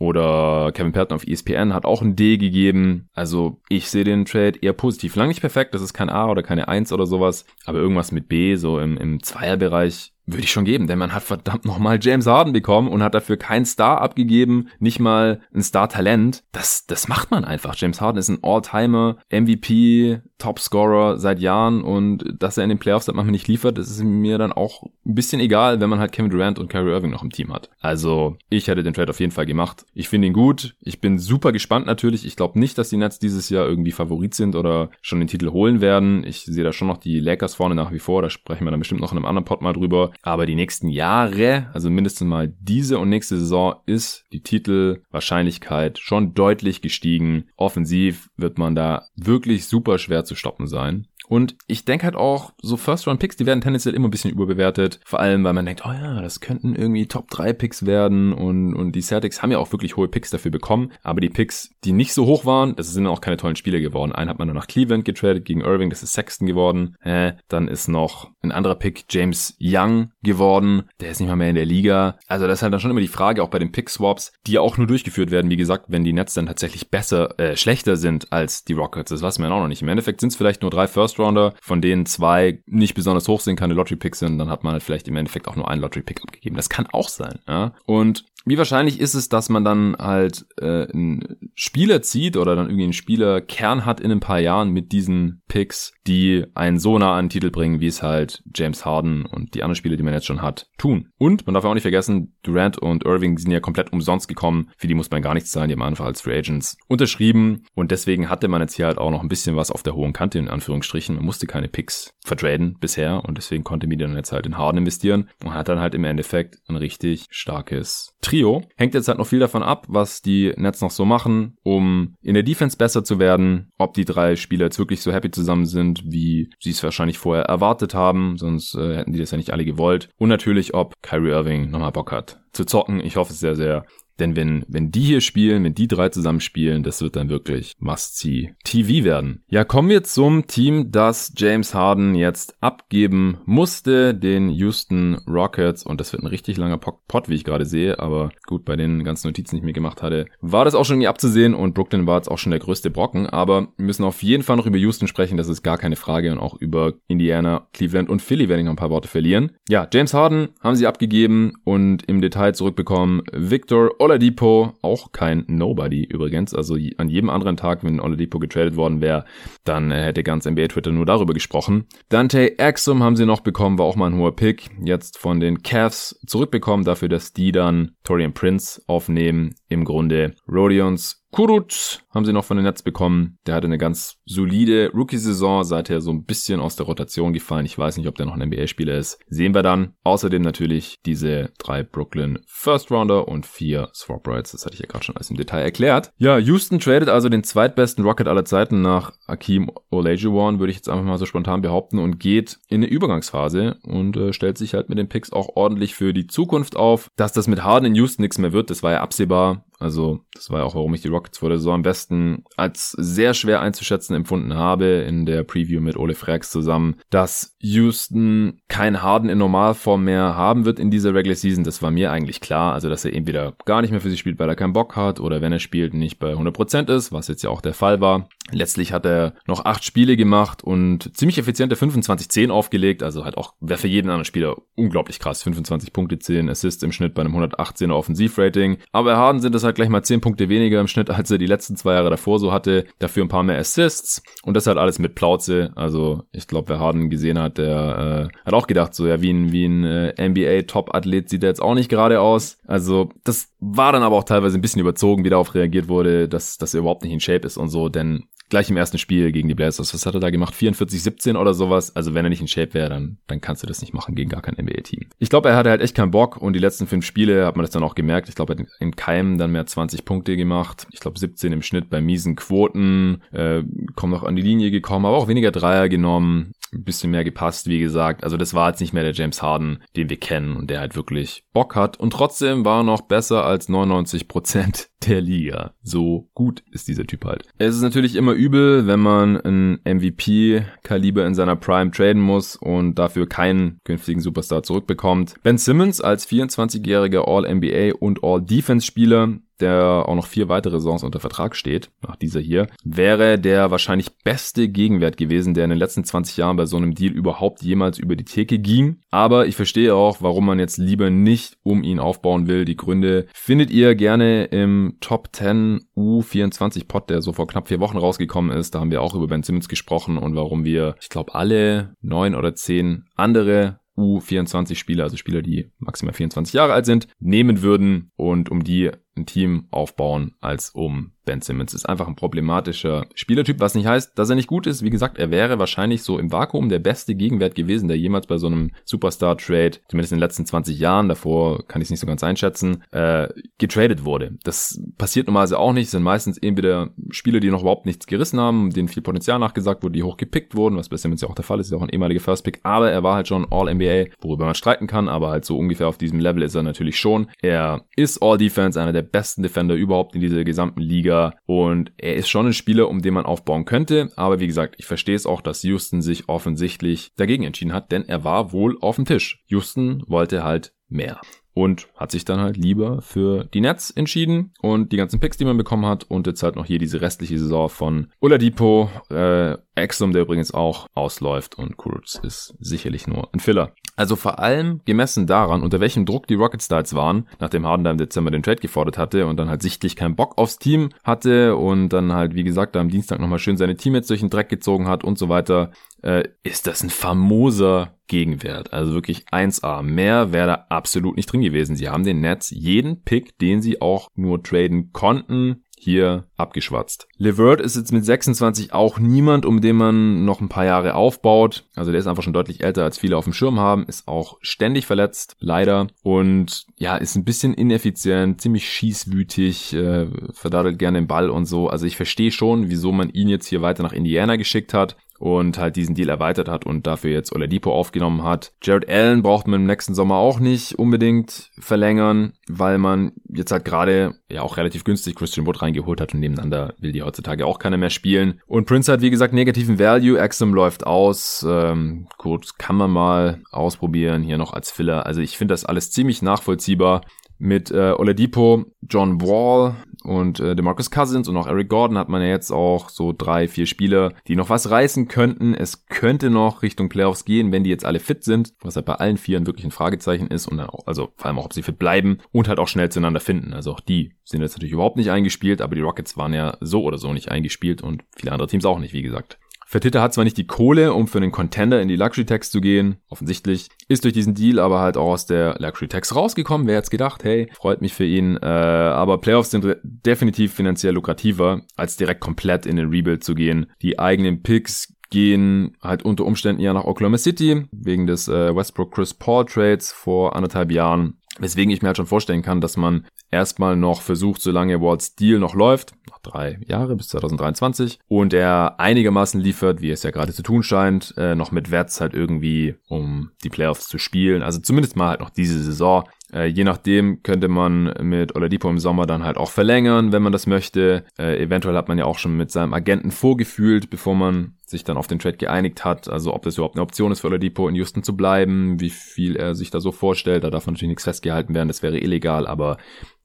Oder Kevin Pelton auf ESPN hat auch ein D gegeben. Also ich sehe den Trade eher positiv. Lang nicht perfekt, das ist kein A oder keine 1 oder sowas, aber irgendwas mit B, so im, im Zweierbereich würde ich schon geben, denn man hat verdammt nochmal James Harden bekommen und hat dafür keinen Star abgegeben, nicht mal ein Star-Talent. Das, das macht man einfach. James Harden ist ein All-Timer, MVP, Topscorer seit Jahren und dass er in den Playoffs das manchmal nicht liefert, das ist mir dann auch ein bisschen egal, wenn man halt Kevin Durant und Kyrie Irving noch im Team hat. Also ich hätte den Trade auf jeden Fall gemacht. Ich finde ihn gut. Ich bin super gespannt natürlich. Ich glaube nicht, dass die Nets dieses Jahr irgendwie Favorit sind oder schon den Titel holen werden. Ich sehe da schon noch die Lakers vorne nach wie vor. Da sprechen wir dann bestimmt noch in einem anderen Pod mal drüber. Aber die nächsten Jahre, also mindestens mal diese und nächste Saison, ist die Titelwahrscheinlichkeit schon deutlich gestiegen. Offensiv wird man da wirklich super schwer zu stoppen sein. Und ich denke halt auch, so First-Round-Picks, die werden tendenziell immer ein bisschen überbewertet. Vor allem, weil man denkt, oh ja, das könnten irgendwie Top-3-Picks werden. Und, und die Celtics haben ja auch wirklich hohe Picks dafür bekommen. Aber die Picks, die nicht so hoch waren, das sind auch keine tollen Spieler geworden. Einen hat man nur nach Cleveland getradet gegen Irving, das ist Sexton geworden. Äh, dann ist noch ein anderer Pick James Young geworden. Der ist nicht mal mehr in der Liga. Also das ist halt dann schon immer die Frage, auch bei den Pick-Swaps, die ja auch nur durchgeführt werden, wie gesagt, wenn die Nets dann tatsächlich besser, äh, schlechter sind als die Rockets. Das weiß man auch noch nicht. Im Endeffekt sind es vielleicht nur drei First First-Rounder, von denen zwei nicht besonders hoch sind, keine Lottery-Picks sind, dann hat man halt vielleicht im Endeffekt auch nur einen Lottery-Pick abgegeben. Das kann auch sein, ja. Und wie wahrscheinlich ist es, dass man dann halt äh, einen Spieler zieht oder dann irgendwie einen Spielerkern hat in ein paar Jahren mit diesen Picks, die einen so nah an den Titel bringen, wie es halt James Harden und die anderen Spieler, die man jetzt schon hat, tun. Und man darf auch nicht vergessen, Durant und Irving sind ja komplett umsonst gekommen. Für die muss man gar nichts zahlen, die haben einfach als Free Agents unterschrieben. Und deswegen hatte man jetzt hier halt auch noch ein bisschen was auf der hohen Kante, in Anführungsstrichen. Man musste keine Picks vertraden bisher und deswegen konnte Median jetzt halt in Harden investieren und hat dann halt im Endeffekt ein richtig starkes Trio. Hängt jetzt halt noch viel davon ab, was die Nets noch so machen, um in der Defense besser zu werden, ob die drei Spieler jetzt wirklich so happy zusammen sind, wie sie es wahrscheinlich vorher erwartet haben, sonst äh, hätten die das ja nicht alle gewollt. Und natürlich, ob Kyrie Irving nochmal Bock hat zu zocken. Ich hoffe sehr, sehr. Denn wenn, wenn die hier spielen, wenn die drei zusammen spielen, das wird dann wirklich Must-See TV werden. Ja, kommen wir zum Team, das James Harden jetzt abgeben musste, den Houston Rockets. Und das wird ein richtig langer Pot, wie ich gerade sehe. Aber gut, bei den ganzen Notizen, die ich mir gemacht hatte, war das auch schon nie abzusehen. Und Brooklyn war jetzt auch schon der größte Brocken. Aber wir müssen auf jeden Fall noch über Houston sprechen. Das ist gar keine Frage. Und auch über Indiana, Cleveland und Philly werde ich noch ein paar Worte verlieren. Ja, James Harden haben sie abgegeben und im Detail zurückbekommen. Victor Oladipo, auch kein Nobody übrigens. Also an jedem anderen Tag, wenn Oladipo getradet worden wäre, dann äh, hätte ganz NBA Twitter nur darüber gesprochen. Dante Exum haben sie noch bekommen, war auch mal ein hoher Pick. Jetzt von den Cavs zurückbekommen dafür, dass die dann Torian Prince aufnehmen. Im Grunde Rodions Kurut haben sie noch von den Nets bekommen. Der hatte eine ganz solide Rookie-Saison, seither so ein bisschen aus der Rotation gefallen. Ich weiß nicht, ob der noch ein NBA-Spieler ist. Sehen wir dann. Außerdem natürlich diese drei Brooklyn First Rounder und vier Swap Rights. Das hatte ich ja gerade schon alles im Detail erklärt. Ja, Houston tradet also den zweitbesten Rocket aller Zeiten nach Akeem Olajuwon, würde ich jetzt einfach mal so spontan behaupten, und geht in eine Übergangsphase und äh, stellt sich halt mit den Picks auch ordentlich für die Zukunft auf. Dass das mit Harden in Houston nichts mehr wird, das war ja absehbar. Also, das war ja auch, warum ich die Rockets vor der Saison am besten als sehr schwer einzuschätzen empfunden habe in der Preview mit Ole Frags zusammen, dass Houston kein Harden in Normalform mehr haben wird in dieser Regular Season. Das war mir eigentlich klar. Also, dass er entweder gar nicht mehr für sie spielt, weil er keinen Bock hat oder wenn er spielt, nicht bei 100% ist, was jetzt ja auch der Fall war. Letztlich hat er noch acht Spiele gemacht und ziemlich effiziente 25-10 aufgelegt. Also halt auch, wäre für jeden anderen Spieler unglaublich krass. 25 Punkte, 10 Assists im Schnitt bei einem 118er Offensivrating. Aber Harden sind es halt gleich mal 10 Punkte weniger im Schnitt, als er die letzten zwei Jahre davor so hatte. Dafür ein paar mehr Assists. Und das halt alles mit Plauze. Also ich glaube, wer Harden gesehen hat, der äh, hat auch gedacht, so ja, wie ein, wie ein äh, NBA-Top-Athlet sieht er jetzt auch nicht gerade aus. Also das war dann aber auch teilweise ein bisschen überzogen, wie darauf reagiert wurde, dass, dass er überhaupt nicht in Shape ist und so. Denn gleich im ersten Spiel gegen die Blazers. Was hat er da gemacht? 44-17 oder sowas. Also wenn er nicht in Shape wäre, dann, dann kannst du das nicht machen gegen gar kein NBA-Team. Ich glaube, er hatte halt echt keinen Bock und die letzten fünf Spiele hat man das dann auch gemerkt. Ich glaube, er hat in Keim dann mehr 20 Punkte gemacht. Ich glaube, 17 im Schnitt bei miesen Quoten. Äh, kommt noch an die Linie gekommen, aber auch weniger Dreier genommen ein bisschen mehr gepasst, wie gesagt. Also das war jetzt nicht mehr der James Harden, den wir kennen und der halt wirklich Bock hat. Und trotzdem war er noch besser als 99 Prozent der Liga. So gut ist dieser Typ halt. Es ist natürlich immer übel, wenn man ein MVP-Kaliber in seiner Prime traden muss und dafür keinen künftigen Superstar zurückbekommt. Ben Simmons als 24-jähriger All-NBA und All-Defense-Spieler der auch noch vier weitere Saisons unter Vertrag steht, nach dieser hier, wäre der wahrscheinlich beste Gegenwert gewesen, der in den letzten 20 Jahren bei so einem Deal überhaupt jemals über die Theke ging. Aber ich verstehe auch, warum man jetzt lieber nicht um ihn aufbauen will. Die Gründe findet ihr gerne im Top 10 U24 Pod, der so vor knapp vier Wochen rausgekommen ist. Da haben wir auch über Ben Simmons gesprochen und warum wir, ich glaube, alle neun oder zehn andere U24-Spieler, also Spieler, die maximal 24 Jahre alt sind, nehmen würden und um die ein Team aufbauen, als um Ben Simmons. Ist einfach ein problematischer Spielertyp, was nicht heißt, dass er nicht gut ist. Wie gesagt, er wäre wahrscheinlich so im Vakuum der beste Gegenwert gewesen, der jemals bei so einem Superstar-Trade, zumindest in den letzten 20 Jahren, davor kann ich es nicht so ganz einschätzen, äh, getradet wurde. Das passiert normalerweise auch nicht. Es sind meistens entweder Spieler, die noch überhaupt nichts gerissen haben, denen viel Potenzial nachgesagt wurde, die hoch gepickt wurden, was bei Simmons ja auch der Fall ist, ist ja auch ein ehemaliger First Pick, aber er war halt schon All-NBA, worüber man streiten kann, aber halt so ungefähr auf diesem Level ist er natürlich schon. Er ist All-Defense, einer der besten Defender überhaupt in dieser gesamten Liga. Und er ist schon ein Spieler, um den man aufbauen könnte, aber wie gesagt, ich verstehe es auch, dass Houston sich offensichtlich dagegen entschieden hat, denn er war wohl auf dem Tisch. Houston wollte halt mehr und hat sich dann halt lieber für die Nets entschieden und die ganzen Picks, die man bekommen hat und jetzt halt noch hier diese restliche Saison von Oladipo, äh, Exum, der übrigens auch ausläuft und Kurz ist sicherlich nur ein Filler. Also vor allem gemessen daran, unter welchem Druck die Rockets da jetzt waren, nachdem Harden da im Dezember den Trade gefordert hatte und dann halt sichtlich keinen Bock aufs Team hatte und dann halt, wie gesagt, da am Dienstag nochmal schön seine Teammates durch den Dreck gezogen hat und so weiter, äh, ist das ein famoser Gegenwert. Also wirklich 1A. Mehr wäre da absolut nicht drin gewesen. Sie haben den Nets jeden Pick, den sie auch nur traden konnten, hier abgeschwatzt. Levert ist jetzt mit 26 auch niemand, um den man noch ein paar Jahre aufbaut. Also der ist einfach schon deutlich älter, als viele auf dem Schirm haben, ist auch ständig verletzt, leider. Und ja, ist ein bisschen ineffizient, ziemlich schießwütig, äh, verdadelt gerne den Ball und so. Also ich verstehe schon, wieso man ihn jetzt hier weiter nach Indiana geschickt hat und halt diesen Deal erweitert hat und dafür jetzt Oladipo aufgenommen hat. Jared Allen braucht man im nächsten Sommer auch nicht unbedingt verlängern, weil man jetzt halt gerade ja auch relativ günstig Christian Wood reingeholt hat und nebeneinander will die heutzutage auch keiner mehr spielen. Und Prince hat wie gesagt negativen Value, Axum läuft aus, ähm, gut, kann man mal ausprobieren, hier noch als Filler. Also ich finde das alles ziemlich nachvollziehbar mit äh, Oladipo, John Wall und äh, DeMarcus Cousins und auch Eric Gordon hat man ja jetzt auch so drei, vier Spieler, die noch was reißen könnten. Es könnte noch Richtung Playoffs gehen, wenn die jetzt alle fit sind, was halt bei allen Vieren wirklich ein Fragezeichen ist und dann auch, also vor allem auch, ob sie fit bleiben und halt auch schnell zueinander finden. Also auch die sind jetzt natürlich überhaupt nicht eingespielt, aber die Rockets waren ja so oder so nicht eingespielt und viele andere Teams auch nicht, wie gesagt. Fertitta hat zwar nicht die Kohle, um für einen Contender in die Luxury Tax zu gehen, offensichtlich, ist durch diesen Deal aber halt auch aus der Luxury Tax rausgekommen. Wer hätte gedacht, hey, freut mich für ihn. Äh, aber Playoffs sind definitiv finanziell lukrativer, als direkt komplett in den Rebuild zu gehen. Die eigenen Picks gehen halt unter Umständen ja nach Oklahoma City, wegen des äh, Westbrook Chris Paul Trades vor anderthalb Jahren. Weswegen ich mir halt schon vorstellen kann, dass man erstmal noch versucht, solange Walt's Deal noch läuft, noch drei Jahre bis 2023, und er einigermaßen liefert, wie es ja gerade zu tun scheint, äh, noch mit Werts halt irgendwie, um die Playoffs zu spielen. Also zumindest mal halt noch diese Saison. Äh, je nachdem könnte man mit Oladipo im Sommer dann halt auch verlängern, wenn man das möchte. Äh, eventuell hat man ja auch schon mit seinem Agenten vorgefühlt, bevor man sich dann auf den Trade geeinigt hat. Also ob das überhaupt eine Option ist für Oladipo in Houston zu bleiben, wie viel er sich da so vorstellt. Da darf natürlich nichts festgehalten werden, das wäre illegal, aber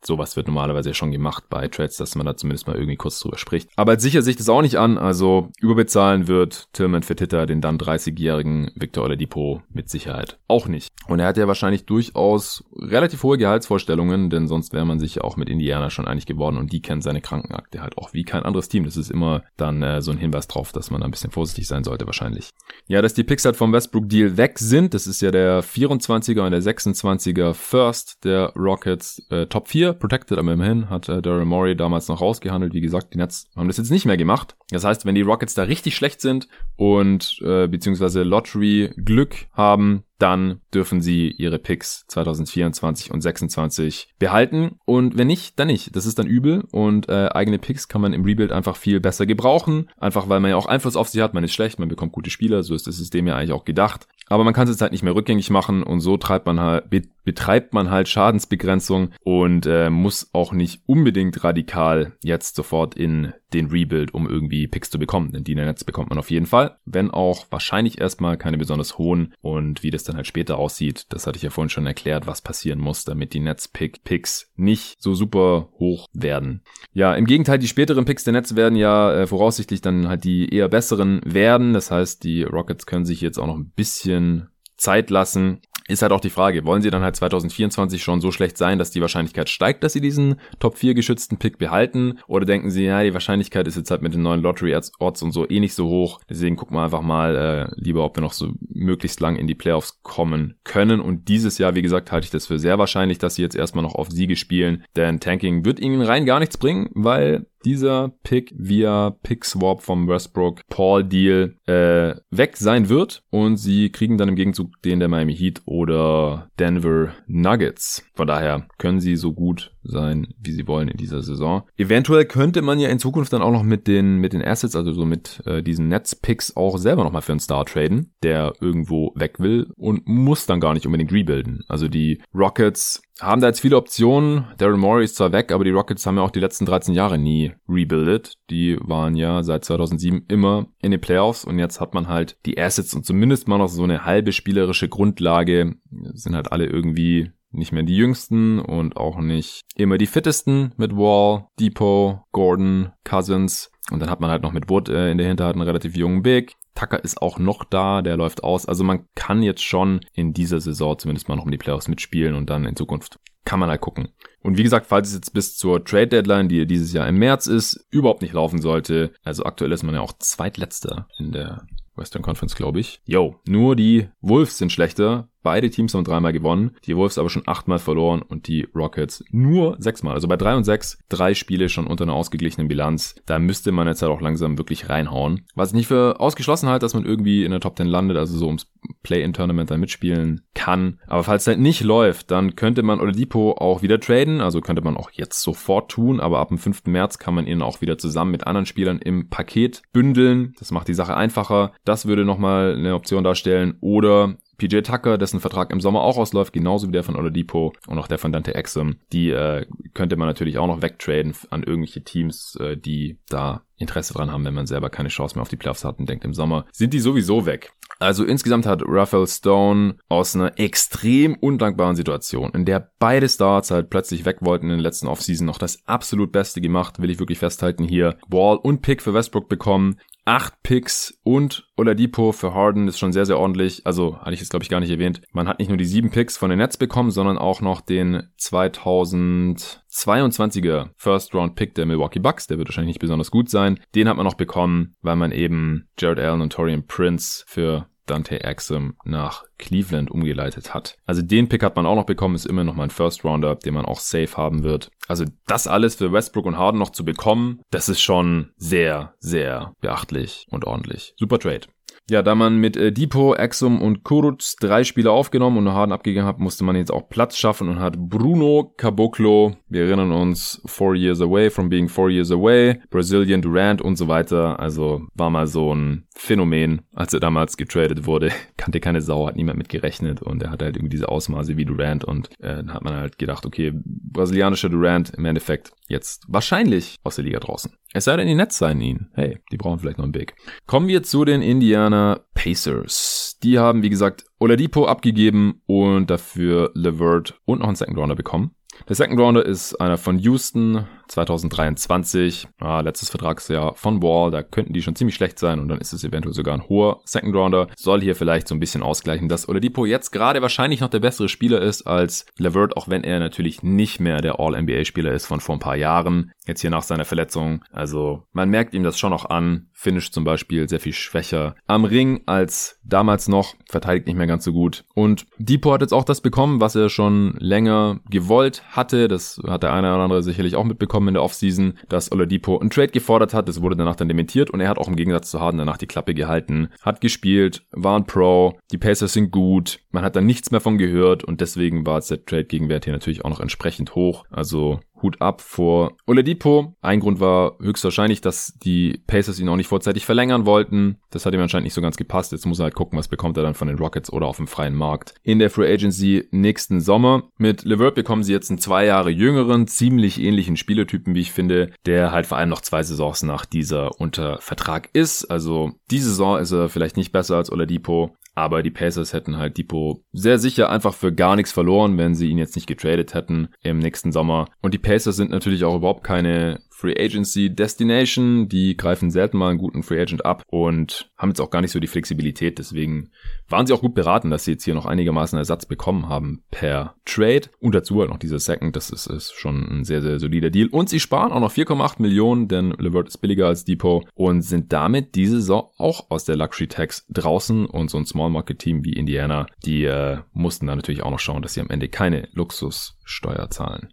sowas wird normalerweise schon gemacht bei Trades, dass man da zumindest mal irgendwie kurz drüber spricht. Aber sicher sich das auch nicht an. Also überbezahlen wird Tillman Fertitta den dann 30-jährigen Victor Oladipo mit Sicherheit auch nicht. Und er hat ja wahrscheinlich durchaus relativ hohe Gehaltsvorstellungen, denn sonst wäre man sich auch mit Indiana schon einig geworden und die kennen seine Krankenakte halt auch wie kein anderes Team. Das ist immer dann äh, so ein Hinweis drauf, dass man da ein bisschen vorsichtig sein sollte wahrscheinlich. Ja, dass die Picks halt vom Westbrook Deal weg sind, das ist ja der 24er und der 26er First der Rockets äh, Top 4 protected, aber immerhin hat äh, Daryl Morey damals noch rausgehandelt. Wie gesagt, die Nets haben das jetzt nicht mehr gemacht. Das heißt, wenn die Rockets da richtig schlecht sind und äh, beziehungsweise Lottery Glück haben, dann dürfen sie ihre Picks 2024 und 26 behalten. Und wenn nicht, dann nicht. Das ist dann übel. Und äh, eigene Picks kann man im Rebuild einfach viel besser gebrauchen. Einfach weil man ja auch Einfluss auf sie hat. Man ist schlecht, man bekommt gute Spieler. So ist das System ja eigentlich auch gedacht. Aber man kann es jetzt halt nicht mehr rückgängig machen und so treibt man halt, betreibt man halt Schadensbegrenzung und äh, muss auch nicht unbedingt radikal jetzt sofort in den Rebuild, um irgendwie Picks zu bekommen. Denn die Nets bekommt man auf jeden Fall, wenn auch wahrscheinlich erstmal keine besonders hohen. Und wie das dann halt später aussieht, das hatte ich ja vorhin schon erklärt, was passieren muss, damit die Nets Pick Picks nicht so super hoch werden. Ja, im Gegenteil, die späteren Picks der Nets werden ja äh, voraussichtlich dann halt die eher besseren werden. Das heißt, die Rockets können sich jetzt auch noch ein bisschen Zeit lassen, ist halt auch die Frage, wollen sie dann halt 2024 schon so schlecht sein, dass die Wahrscheinlichkeit steigt, dass sie diesen Top 4 geschützten Pick behalten? Oder denken sie, ja, die Wahrscheinlichkeit ist jetzt halt mit den neuen Lottery-Odds und so eh nicht so hoch. Deswegen gucken wir einfach mal äh, lieber, ob wir noch so möglichst lang in die Playoffs kommen können. Und dieses Jahr, wie gesagt, halte ich das für sehr wahrscheinlich, dass sie jetzt erstmal noch auf Siege spielen. Denn Tanking wird ihnen rein gar nichts bringen, weil dieser Pick via Pick Swap vom Westbrook Paul Deal äh, weg sein wird und sie kriegen dann im Gegenzug den der Miami Heat oder Denver Nuggets. Von daher können sie so gut sein, wie sie wollen in dieser Saison. Eventuell könnte man ja in Zukunft dann auch noch mit den mit den Assets, also so mit äh, diesen Nets-Picks auch selber nochmal für einen Star traden, der irgendwo weg will und muss dann gar nicht unbedingt rebuilden. Also die Rockets haben da jetzt viele Optionen. Daryl Morey ist zwar weg, aber die Rockets haben ja auch die letzten 13 Jahre nie rebuildet. Die waren ja seit 2007 immer in den Playoffs und jetzt hat man halt die Assets und zumindest mal noch so eine halbe spielerische Grundlage. Sind halt alle irgendwie nicht mehr die jüngsten und auch nicht immer die fittesten mit Wall, Depot, Gordon, Cousins. Und dann hat man halt noch mit Wood äh, in der Hinterhalt einen relativ jungen Big. Tucker ist auch noch da, der läuft aus. Also man kann jetzt schon in dieser Saison zumindest mal noch um die Playoffs mitspielen und dann in Zukunft kann man halt gucken. Und wie gesagt, falls es jetzt bis zur Trade Deadline, die dieses Jahr im März ist, überhaupt nicht laufen sollte, also aktuell ist man ja auch zweitletzter in der Western Conference, glaube ich. Yo, nur die Wolves sind schlechter. Beide Teams haben dreimal gewonnen, die Wolves aber schon achtmal verloren und die Rockets nur sechsmal. Also bei drei und sechs, drei Spiele schon unter einer ausgeglichenen Bilanz. Da müsste man jetzt halt auch langsam wirklich reinhauen. Was ich nicht für ausgeschlossen halte, dass man irgendwie in der Top 10 landet, also so ums Play-in-Tournament dann mitspielen kann. Aber falls es halt nicht läuft, dann könnte man Oladipo auch wieder traden. Also könnte man auch jetzt sofort tun, aber ab dem 5. März kann man ihn auch wieder zusammen mit anderen Spielern im Paket bündeln. Das macht die Sache einfacher. Das würde nochmal eine Option darstellen. Oder PJ Tucker, dessen Vertrag im Sommer auch ausläuft, genauso wie der von Oladipo und auch der von Dante Exum. Die äh, könnte man natürlich auch noch wegtraden an irgendwelche Teams, äh, die da Interesse dran haben, wenn man selber keine Chance mehr auf die Playoffs hat und denkt im Sommer, sind die sowieso weg. Also insgesamt hat Raphael Stone aus einer extrem undankbaren Situation, in der beide Starts halt plötzlich weg wollten in den letzten Offseason, noch das absolut Beste gemacht, will ich wirklich festhalten hier. Wall und Pick für Westbrook bekommen, acht Picks und Oladipo für Harden ist schon sehr, sehr ordentlich. Also hatte ich jetzt, glaube ich, gar nicht erwähnt. Man hat nicht nur die sieben Picks von den Nets bekommen, sondern auch noch den 2022er First Round Pick der Milwaukee Bucks. Der wird wahrscheinlich nicht besonders gut sein. Den hat man noch bekommen, weil man eben Jared Allen und Torian Prince für Dante Axum nach Cleveland umgeleitet hat. Also den Pick hat man auch noch bekommen, ist immer noch mal ein First Rounder, den man auch safe haben wird. Also das alles für Westbrook und Harden noch zu bekommen, das ist schon sehr, sehr beachtlich und ordentlich. Super Trade. Ja, da man mit äh, Depot, Exum und Kurutz drei Spieler aufgenommen und Harden abgegeben hat, musste man jetzt auch Platz schaffen und hat Bruno Caboclo, wir erinnern uns, four years away from being four years away, Brazilian Durant und so weiter. Also war mal so ein Phänomen, als er damals getradet wurde. Kannte keine Sau, hat niemand mit gerechnet und er hat halt irgendwie diese Ausmaße wie Durant und äh, dann hat man halt gedacht, okay, brasilianischer Durant im Endeffekt jetzt wahrscheinlich aus der Liga draußen. Es sei denn, die Nets seien ihn. Hey, die brauchen vielleicht noch einen Big. Kommen wir zu den Indiana Pacers. Die haben, wie gesagt, Oladipo abgegeben und dafür Levert und noch einen Second Rounder bekommen. Der Second Rounder ist einer von Houston, 2023. Ah, letztes Vertragsjahr von Wall, da könnten die schon ziemlich schlecht sein und dann ist es eventuell sogar ein hoher Second Rounder. Soll hier vielleicht so ein bisschen ausgleichen, dass Oladipo jetzt gerade wahrscheinlich noch der bessere Spieler ist als Levert, auch wenn er natürlich nicht mehr der All-NBA-Spieler ist von vor ein paar Jahren. Jetzt hier nach seiner Verletzung. Also man merkt ihm das schon noch an. Finish zum Beispiel sehr viel schwächer am Ring als damals noch. Verteidigt nicht mehr ganz so gut. Und Depot hat jetzt auch das bekommen, was er schon länger gewollt hatte. Das hat der eine oder andere sicherlich auch mitbekommen in der Offseason, dass Oladipo einen Trade gefordert hat. Das wurde danach dann dementiert und er hat auch im Gegensatz zu Harden danach die Klappe gehalten, hat gespielt, war ein Pro, die Pacers sind gut, man hat dann nichts mehr von gehört und deswegen war jetzt der Trade-Gegenwert hier natürlich auch noch entsprechend hoch. Also Hut ab vor Oladipo. Ein Grund war höchstwahrscheinlich, dass die Pacers ihn auch nicht vorzeitig verlängern wollten. Das hat ihm anscheinend nicht so ganz gepasst. Jetzt muss er halt gucken, was bekommt er dann von den Rockets oder auf dem freien Markt. In der Free Agency nächsten Sommer. Mit LeVert bekommen sie jetzt einen zwei Jahre jüngeren, ziemlich ähnlichen Spielertypen, wie ich finde, der halt vor allem noch zwei Saisons nach dieser unter Vertrag ist. Also die Saison ist er vielleicht nicht besser als Oladipo, aber die Pacers hätten halt Depot sehr sicher einfach für gar nichts verloren, wenn sie ihn jetzt nicht getradet hätten im nächsten Sommer. Und die Pacers sind natürlich auch überhaupt keine Free Agency Destination. Die greifen selten mal einen guten Free Agent ab und haben jetzt auch gar nicht so die Flexibilität. Deswegen waren sie auch gut beraten, dass sie jetzt hier noch einigermaßen Ersatz bekommen haben per Trade. Und dazu halt noch dieser Second. Das ist, ist schon ein sehr, sehr solider Deal. Und sie sparen auch noch 4,8 Millionen, denn LeVert ist billiger als Depot und sind damit diese Saison auch aus der Luxury Tax draußen. Und so ein Small Market Team wie Indiana, die äh, mussten da natürlich auch noch schauen, dass sie am Ende keine Luxussteuer zahlen.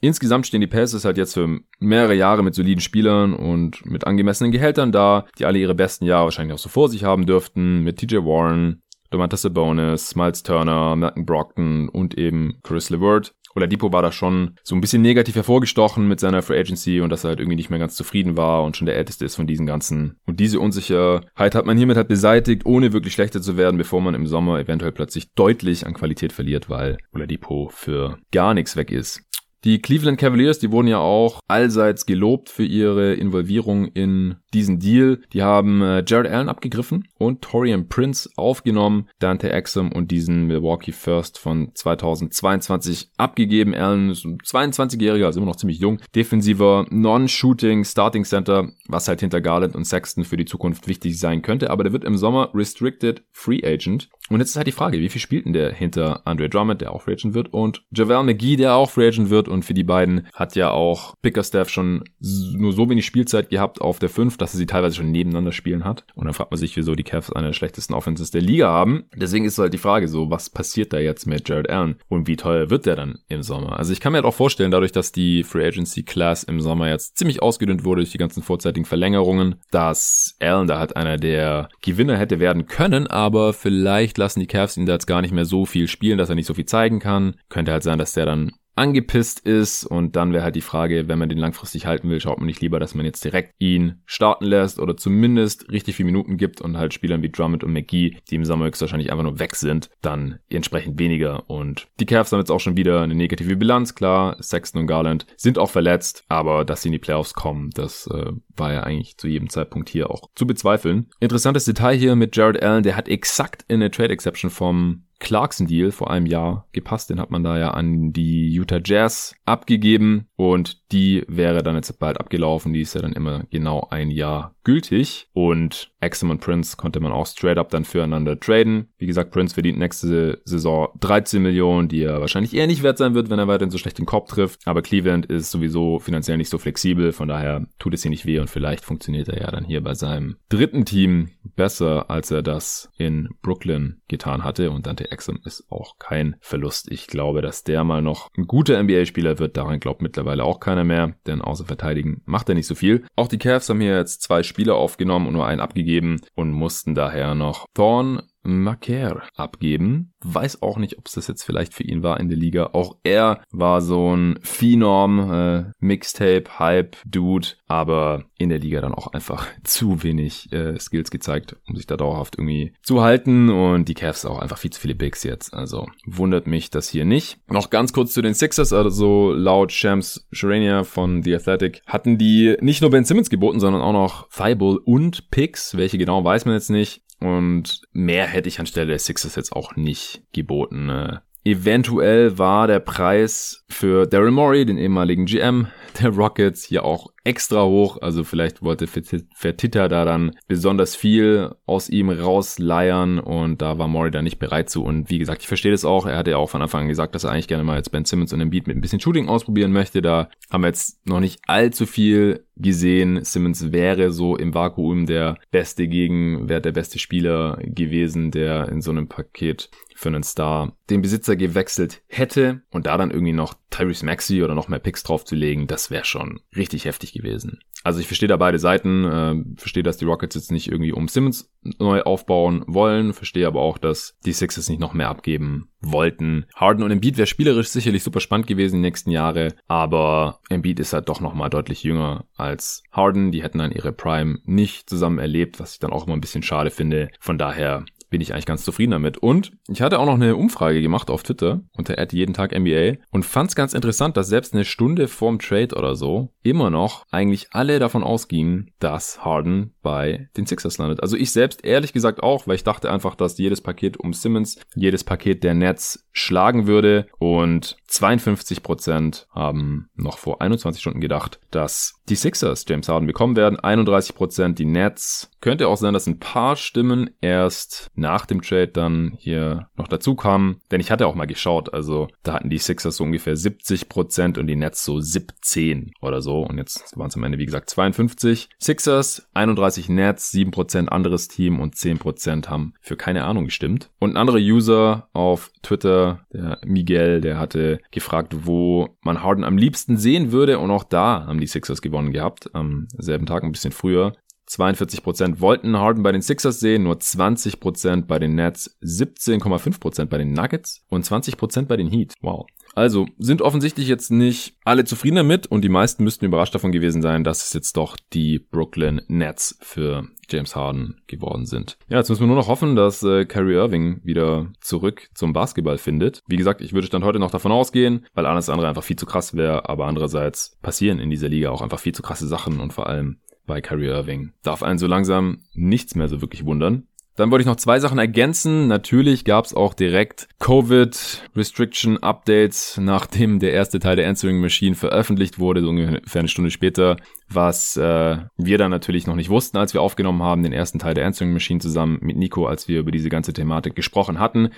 Insgesamt stehen die Pacers halt jetzt für mehrere Jahre mit soliden Spielern und mit angemessenen Gehältern da, die alle ihre besten Jahre wahrscheinlich auch so vor sich haben dürften, mit TJ Warren, Domantas Sabonis, Miles Turner, Malcolm Brockton und eben Chris LeVert. Oladipo war da schon so ein bisschen negativ hervorgestochen mit seiner Free Agency und dass er halt irgendwie nicht mehr ganz zufrieden war und schon der älteste ist von diesen ganzen. Und diese Unsicherheit hat man hiermit halt beseitigt, ohne wirklich schlechter zu werden, bevor man im Sommer eventuell plötzlich deutlich an Qualität verliert, weil Oladipo für gar nichts weg ist. Die Cleveland Cavaliers, die wurden ja auch allseits gelobt für ihre Involvierung in diesen Deal. Die haben äh, Jared Allen abgegriffen und Torian Prince aufgenommen, Dante Exum und diesen Milwaukee First von 2022 abgegeben. Allen ist ein 22-Jähriger, also immer noch ziemlich jung. Defensiver Non-Shooting Starting Center, was halt hinter Garland und Sexton für die Zukunft wichtig sein könnte. Aber der wird im Sommer Restricted Free Agent. Und jetzt ist halt die Frage, wie viel spielt denn der hinter Andre Drummond, der auch Free Agent wird, und JaVale McGee, der auch Free Agent wird. Und für die beiden hat ja auch Pickerstaff schon nur so wenig Spielzeit gehabt auf der 5, dass er sie teilweise schon nebeneinander spielen hat. Und dann fragt man sich, wieso die Cavs eine der schlechtesten Offenses der Liga haben. Deswegen ist halt die Frage so, was passiert da jetzt mit Jared Allen? Und wie teuer wird der dann im Sommer? Also ich kann mir halt auch vorstellen, dadurch, dass die Free Agency Class im Sommer jetzt ziemlich ausgedünnt wurde durch die ganzen vorzeitigen Verlängerungen, dass Allen da halt einer der Gewinner hätte werden können, aber vielleicht lassen die Cavs ihn da jetzt gar nicht mehr so viel spielen, dass er nicht so viel zeigen kann. Könnte halt sein, dass der dann angepisst ist. Und dann wäre halt die Frage, wenn man den langfristig halten will, schaut man nicht lieber, dass man jetzt direkt ihn starten lässt oder zumindest richtig viele Minuten gibt und halt Spielern wie Drummond und McGee, die im Sommer höchstwahrscheinlich einfach nur weg sind, dann entsprechend weniger. Und die Cavs haben jetzt auch schon wieder eine negative Bilanz, klar, Sexton und Garland sind auch verletzt, aber dass sie in die Playoffs kommen, das äh, war ja eigentlich zu jedem Zeitpunkt hier auch zu bezweifeln. Interessantes Detail hier mit Jared Allen, der hat exakt in der Trade Exception vom Clarkson-Deal vor einem Jahr gepasst. Den hat man da ja an die Utah Jazz abgegeben und die wäre dann jetzt bald abgelaufen. Die ist ja dann immer genau ein Jahr gültig und Exum und Prince konnte man auch straight up dann füreinander traden. Wie gesagt, Prince verdient nächste Saison 13 Millionen, die er wahrscheinlich eher nicht wert sein wird, wenn er weiterhin so schlecht den Kopf trifft. Aber Cleveland ist sowieso finanziell nicht so flexibel, von daher tut es hier nicht weh und vielleicht funktioniert er ja dann hier bei seinem dritten Team besser, als er das in Brooklyn getan hatte und Dante Exum ist auch kein Verlust. Ich glaube, dass der mal noch ein guter NBA-Spieler wird. Daran glaubt mittlerweile auch keiner mehr, denn außer verteidigen macht er nicht so viel. Auch die Cavs haben hier jetzt zwei Spieler aufgenommen und nur einen abgegeben und mussten daher noch Thorn Macaire abgeben. Weiß auch nicht, ob es das jetzt vielleicht für ihn war in der Liga. Auch er war so ein Phenom, äh, Mixtape, Hype, Dude, aber in der Liga dann auch einfach zu wenig äh, Skills gezeigt, um sich da dauerhaft irgendwie zu halten. Und die Cavs auch einfach viel zu viele Bigs jetzt. Also wundert mich das hier nicht. Noch ganz kurz zu den Sixers, also laut Shams Sharania von The Athletic hatten die nicht nur Ben Simmons geboten, sondern auch noch Thibault und Picks. Welche genau weiß man jetzt nicht. Und mehr hätte ich anstelle der Sixers jetzt auch nicht geboten. Ne? Eventuell war der Preis für Daryl Morey, den ehemaligen GM der Rockets, hier auch extra hoch. Also vielleicht wollte Fertitta da dann besonders viel aus ihm rausleiern und da war Morey dann nicht bereit zu. Und wie gesagt, ich verstehe das auch. Er hatte ja auch von Anfang an gesagt, dass er eigentlich gerne mal jetzt Ben Simmons und den Beat mit ein bisschen Shooting ausprobieren möchte. Da haben wir jetzt noch nicht allzu viel gesehen. Simmons wäre so im Vakuum der beste Gegenwert, der beste Spieler gewesen, der in so einem Paket für einen Star den Besitzer gewechselt hätte und da dann irgendwie noch Tyrese Maxey oder noch mehr Picks draufzulegen, das wäre schon richtig heftig gewesen. Also ich verstehe da beide Seiten, äh, verstehe, dass die Rockets jetzt nicht irgendwie um Simmons neu aufbauen wollen, verstehe aber auch, dass die Sixers nicht noch mehr abgeben wollten. Harden und Embiid wäre spielerisch sicherlich super spannend gewesen die nächsten Jahre, aber Embiid ist halt doch nochmal deutlich jünger als Harden. Die hätten dann ihre Prime nicht zusammen erlebt, was ich dann auch immer ein bisschen schade finde. Von daher bin ich eigentlich ganz zufrieden damit. Und ich hatte auch noch eine Umfrage gemacht auf Twitter unter Ad jeden Tag NBA und fand es ganz interessant, dass selbst eine Stunde vorm Trade oder so immer noch eigentlich alle davon ausgingen, dass Harden bei den Sixers landet. Also ich selbst ehrlich gesagt auch, weil ich dachte einfach, dass jedes Paket um Simmons, jedes Paket der Nets schlagen würde und 52% haben noch vor 21 Stunden gedacht, dass die Sixers James Harden bekommen werden. 31% die Nets. Könnte auch sein, dass ein paar Stimmen erst nach dem Trade dann hier noch dazu kamen. Denn ich hatte auch mal geschaut. Also da hatten die Sixers so ungefähr 70% und die Nets so 17 oder so. Und jetzt waren es am Ende, wie gesagt, 52 Sixers, 31 Nets, 7% anderes Team und 10% haben für keine Ahnung gestimmt. Und ein anderer User auf Twitter, der Miguel, der hatte gefragt, wo man Harden am liebsten sehen würde. Und auch da haben die Sixers gewonnen gehabt, am selben Tag, ein bisschen früher. 42% wollten Harden bei den Sixers sehen, nur 20% bei den Nets, 17,5% bei den Nuggets und 20% bei den Heat. Wow. Also sind offensichtlich jetzt nicht alle zufrieden damit und die meisten müssten überrascht davon gewesen sein, dass es jetzt doch die Brooklyn Nets für James Harden geworden sind. Ja, jetzt müssen wir nur noch hoffen, dass äh, Kyrie Irving wieder zurück zum Basketball findet. Wie gesagt, ich würde dann heute noch davon ausgehen, weil alles andere einfach viel zu krass wäre, aber andererseits passieren in dieser Liga auch einfach viel zu krasse Sachen und vor allem bei Kyrie Irving darf einen so langsam nichts mehr so wirklich wundern. Dann wollte ich noch zwei Sachen ergänzen. Natürlich gab es auch direkt Covid-Restriction-Updates, nachdem der erste Teil der Answering Machine veröffentlicht wurde, so ungefähr eine Stunde später, was äh, wir dann natürlich noch nicht wussten, als wir aufgenommen haben, den ersten Teil der Answering Machine zusammen mit Nico, als wir über diese ganze Thematik gesprochen hatten.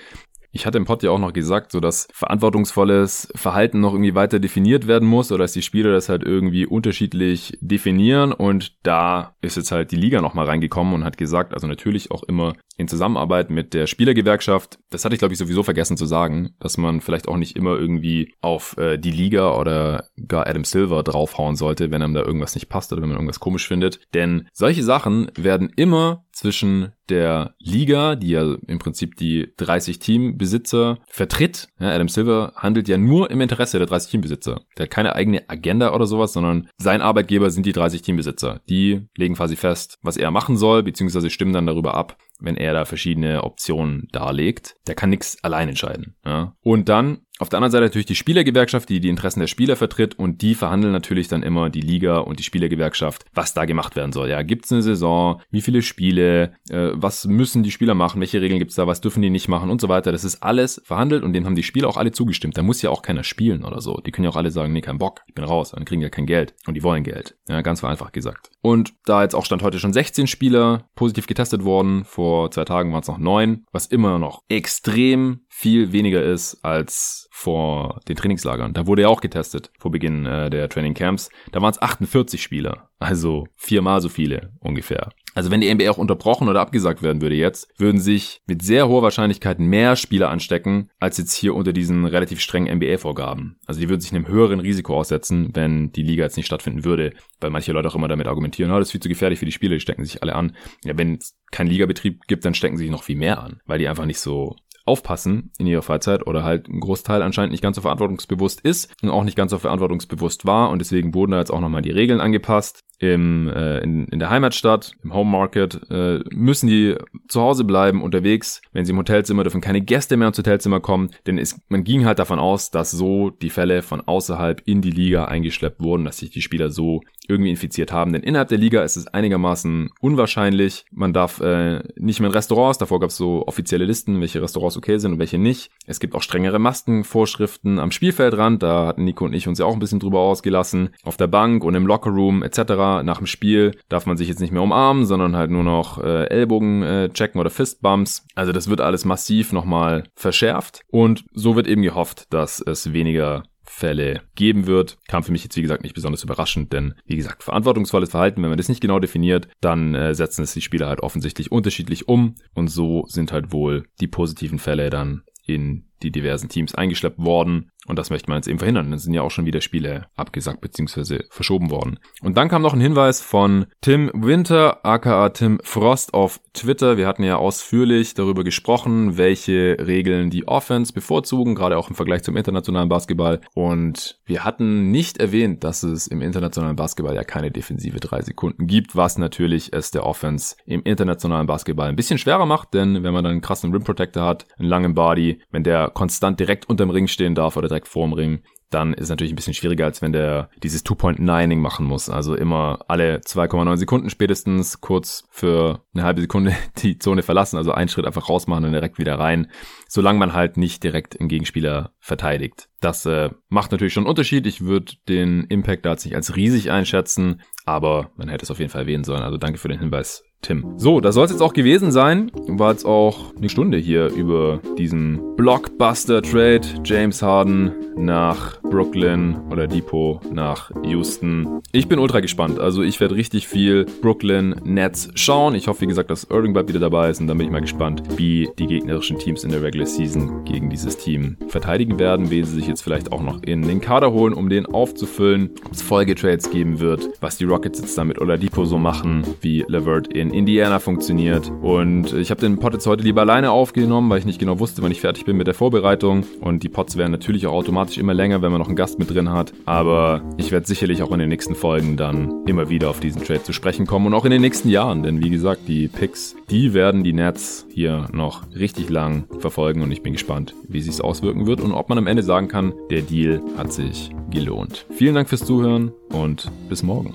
Ich hatte im Pod ja auch noch gesagt, so dass verantwortungsvolles Verhalten noch irgendwie weiter definiert werden muss oder dass die Spieler das halt irgendwie unterschiedlich definieren. Und da ist jetzt halt die Liga nochmal reingekommen und hat gesagt, also natürlich auch immer in Zusammenarbeit mit der Spielergewerkschaft, das hatte ich glaube ich sowieso vergessen zu sagen, dass man vielleicht auch nicht immer irgendwie auf äh, die Liga oder gar Adam Silver draufhauen sollte, wenn einem da irgendwas nicht passt oder wenn man irgendwas komisch findet, denn solche Sachen werden immer zwischen der Liga, die ja im Prinzip die 30 Teambesitzer vertritt. Ja, Adam Silver handelt ja nur im Interesse der 30 Teambesitzer. Der hat keine eigene Agenda oder sowas, sondern sein Arbeitgeber sind die 30 Teambesitzer. Die legen quasi fest, was er machen soll, beziehungsweise stimmen dann darüber ab, wenn er da verschiedene Optionen darlegt. Der kann nichts allein entscheiden. Ja. Und dann auf der anderen Seite natürlich die Spielergewerkschaft, die die Interessen der Spieler vertritt und die verhandeln natürlich dann immer die Liga und die Spielergewerkschaft, was da gemacht werden soll. Ja, gibt's eine Saison, wie viele Spiele, äh, was müssen die Spieler machen, welche Regeln gibt's da, was dürfen die nicht machen und so weiter. Das ist alles verhandelt und dem haben die Spieler auch alle zugestimmt. Da muss ja auch keiner spielen oder so. Die können ja auch alle sagen, nee, kein Bock, ich bin raus, dann kriegen ja kein Geld und die wollen Geld. Ja, ganz vereinfacht gesagt. Und da jetzt auch stand heute schon 16 Spieler positiv getestet worden, vor zwei Tagen waren es noch neun, was immer noch extrem viel weniger ist als vor den Trainingslagern. Da wurde ja auch getestet vor Beginn äh, der Training Camps. Da waren es 48 Spieler, also viermal so viele ungefähr. Also wenn die NBA auch unterbrochen oder abgesagt werden würde jetzt, würden sich mit sehr hoher Wahrscheinlichkeit mehr Spieler anstecken, als jetzt hier unter diesen relativ strengen NBA-Vorgaben. Also die würden sich einem höheren Risiko aussetzen, wenn die Liga jetzt nicht stattfinden würde, weil manche Leute auch immer damit argumentieren, oh, das ist viel zu gefährlich für die Spieler, die stecken sich alle an. Ja, wenn es keinen Ligabetrieb gibt, dann stecken sie sich noch viel mehr an, weil die einfach nicht so aufpassen in ihrer Freizeit oder halt ein Großteil anscheinend nicht ganz so verantwortungsbewusst ist und auch nicht ganz so verantwortungsbewusst war. Und deswegen wurden da jetzt auch nochmal die Regeln angepasst im, äh, in, in der Heimatstadt, im Home Market, äh, müssen die zu Hause bleiben, unterwegs. Wenn sie im Hotelzimmer dürfen keine Gäste mehr ins Hotelzimmer kommen, denn es, man ging halt davon aus, dass so die Fälle von außerhalb in die Liga eingeschleppt wurden, dass sich die Spieler so irgendwie infiziert haben. Denn innerhalb der Liga ist es einigermaßen unwahrscheinlich. Man darf äh, nicht mehr in Restaurants, davor gab es so offizielle Listen, welche Restaurants okay sind und welche nicht. Es gibt auch strengere Maskenvorschriften am Spielfeldrand, da hatten Nico und ich uns ja auch ein bisschen drüber ausgelassen, auf der Bank und im Lockerroom etc nach dem Spiel darf man sich jetzt nicht mehr umarmen, sondern halt nur noch äh, Ellbogen äh, checken oder Fistbumps. Also das wird alles massiv nochmal verschärft und so wird eben gehofft, dass es weniger Fälle geben wird. Kam für mich jetzt, wie gesagt, nicht besonders überraschend, denn, wie gesagt, verantwortungsvolles Verhalten, wenn man das nicht genau definiert, dann äh, setzen es die Spieler halt offensichtlich unterschiedlich um und so sind halt wohl die positiven Fälle dann in die diversen Teams eingeschleppt worden. Und das möchte man jetzt eben verhindern. Dann sind ja auch schon wieder Spiele abgesagt bzw. verschoben worden. Und dann kam noch ein Hinweis von Tim Winter, aka Tim Frost auf Twitter. Wir hatten ja ausführlich darüber gesprochen, welche Regeln die Offense bevorzugen, gerade auch im Vergleich zum internationalen Basketball. Und wir hatten nicht erwähnt, dass es im internationalen Basketball ja keine defensive drei Sekunden gibt, was natürlich es der Offense im internationalen Basketball ein bisschen schwerer macht, denn wenn man dann einen krassen Rim Protector hat, einen langen Body, wenn der konstant direkt unterm Ring stehen darf oder direkt vorm Ring, dann ist es natürlich ein bisschen schwieriger, als wenn der dieses Two-Point-Nining machen muss. Also immer alle 2,9 Sekunden spätestens kurz für eine halbe Sekunde die Zone verlassen, also einen Schritt einfach rausmachen und direkt wieder rein, solange man halt nicht direkt den Gegenspieler verteidigt. Das äh, macht natürlich schon einen Unterschied. Ich würde den Impact da jetzt nicht als riesig einschätzen, aber man hätte es auf jeden Fall erwähnen sollen. Also danke für den Hinweis, Tim. So, das soll es jetzt auch gewesen sein. War jetzt auch eine Stunde hier über diesen Blockbuster-Trade. James Harden nach Brooklyn oder Depot nach Houston. Ich bin ultra gespannt. Also ich werde richtig viel Brooklyn Nets schauen. Ich hoffe, wie gesagt, dass Irving bald wieder dabei ist und dann bin ich mal gespannt, wie die gegnerischen Teams in der Regular Season gegen dieses Team verteidigen werden, wen sie sich jetzt vielleicht auch noch in den Kader holen, um den aufzufüllen, ob es Folgetrades geben wird, was die Rockets jetzt damit oder Depot so machen, wie Levert in Indiana funktioniert. Und ich habe den Pod jetzt heute lieber alleine aufgenommen, weil ich nicht genau wusste, wann ich fertig bin mit der Vorbereitung. Und die Pods werden natürlich auch automatisch immer länger, wenn man noch einen Gast mit drin hat. Aber ich werde sicherlich auch in den nächsten Folgen dann immer wieder auf diesen Trade zu sprechen kommen und auch in den nächsten Jahren. Denn wie gesagt, die Picks, die werden die Nets hier noch richtig lang verfolgen und ich bin gespannt, wie sich es auswirken wird und ob man am Ende sagen kann, der Deal hat sich gelohnt. Vielen Dank fürs Zuhören und bis morgen.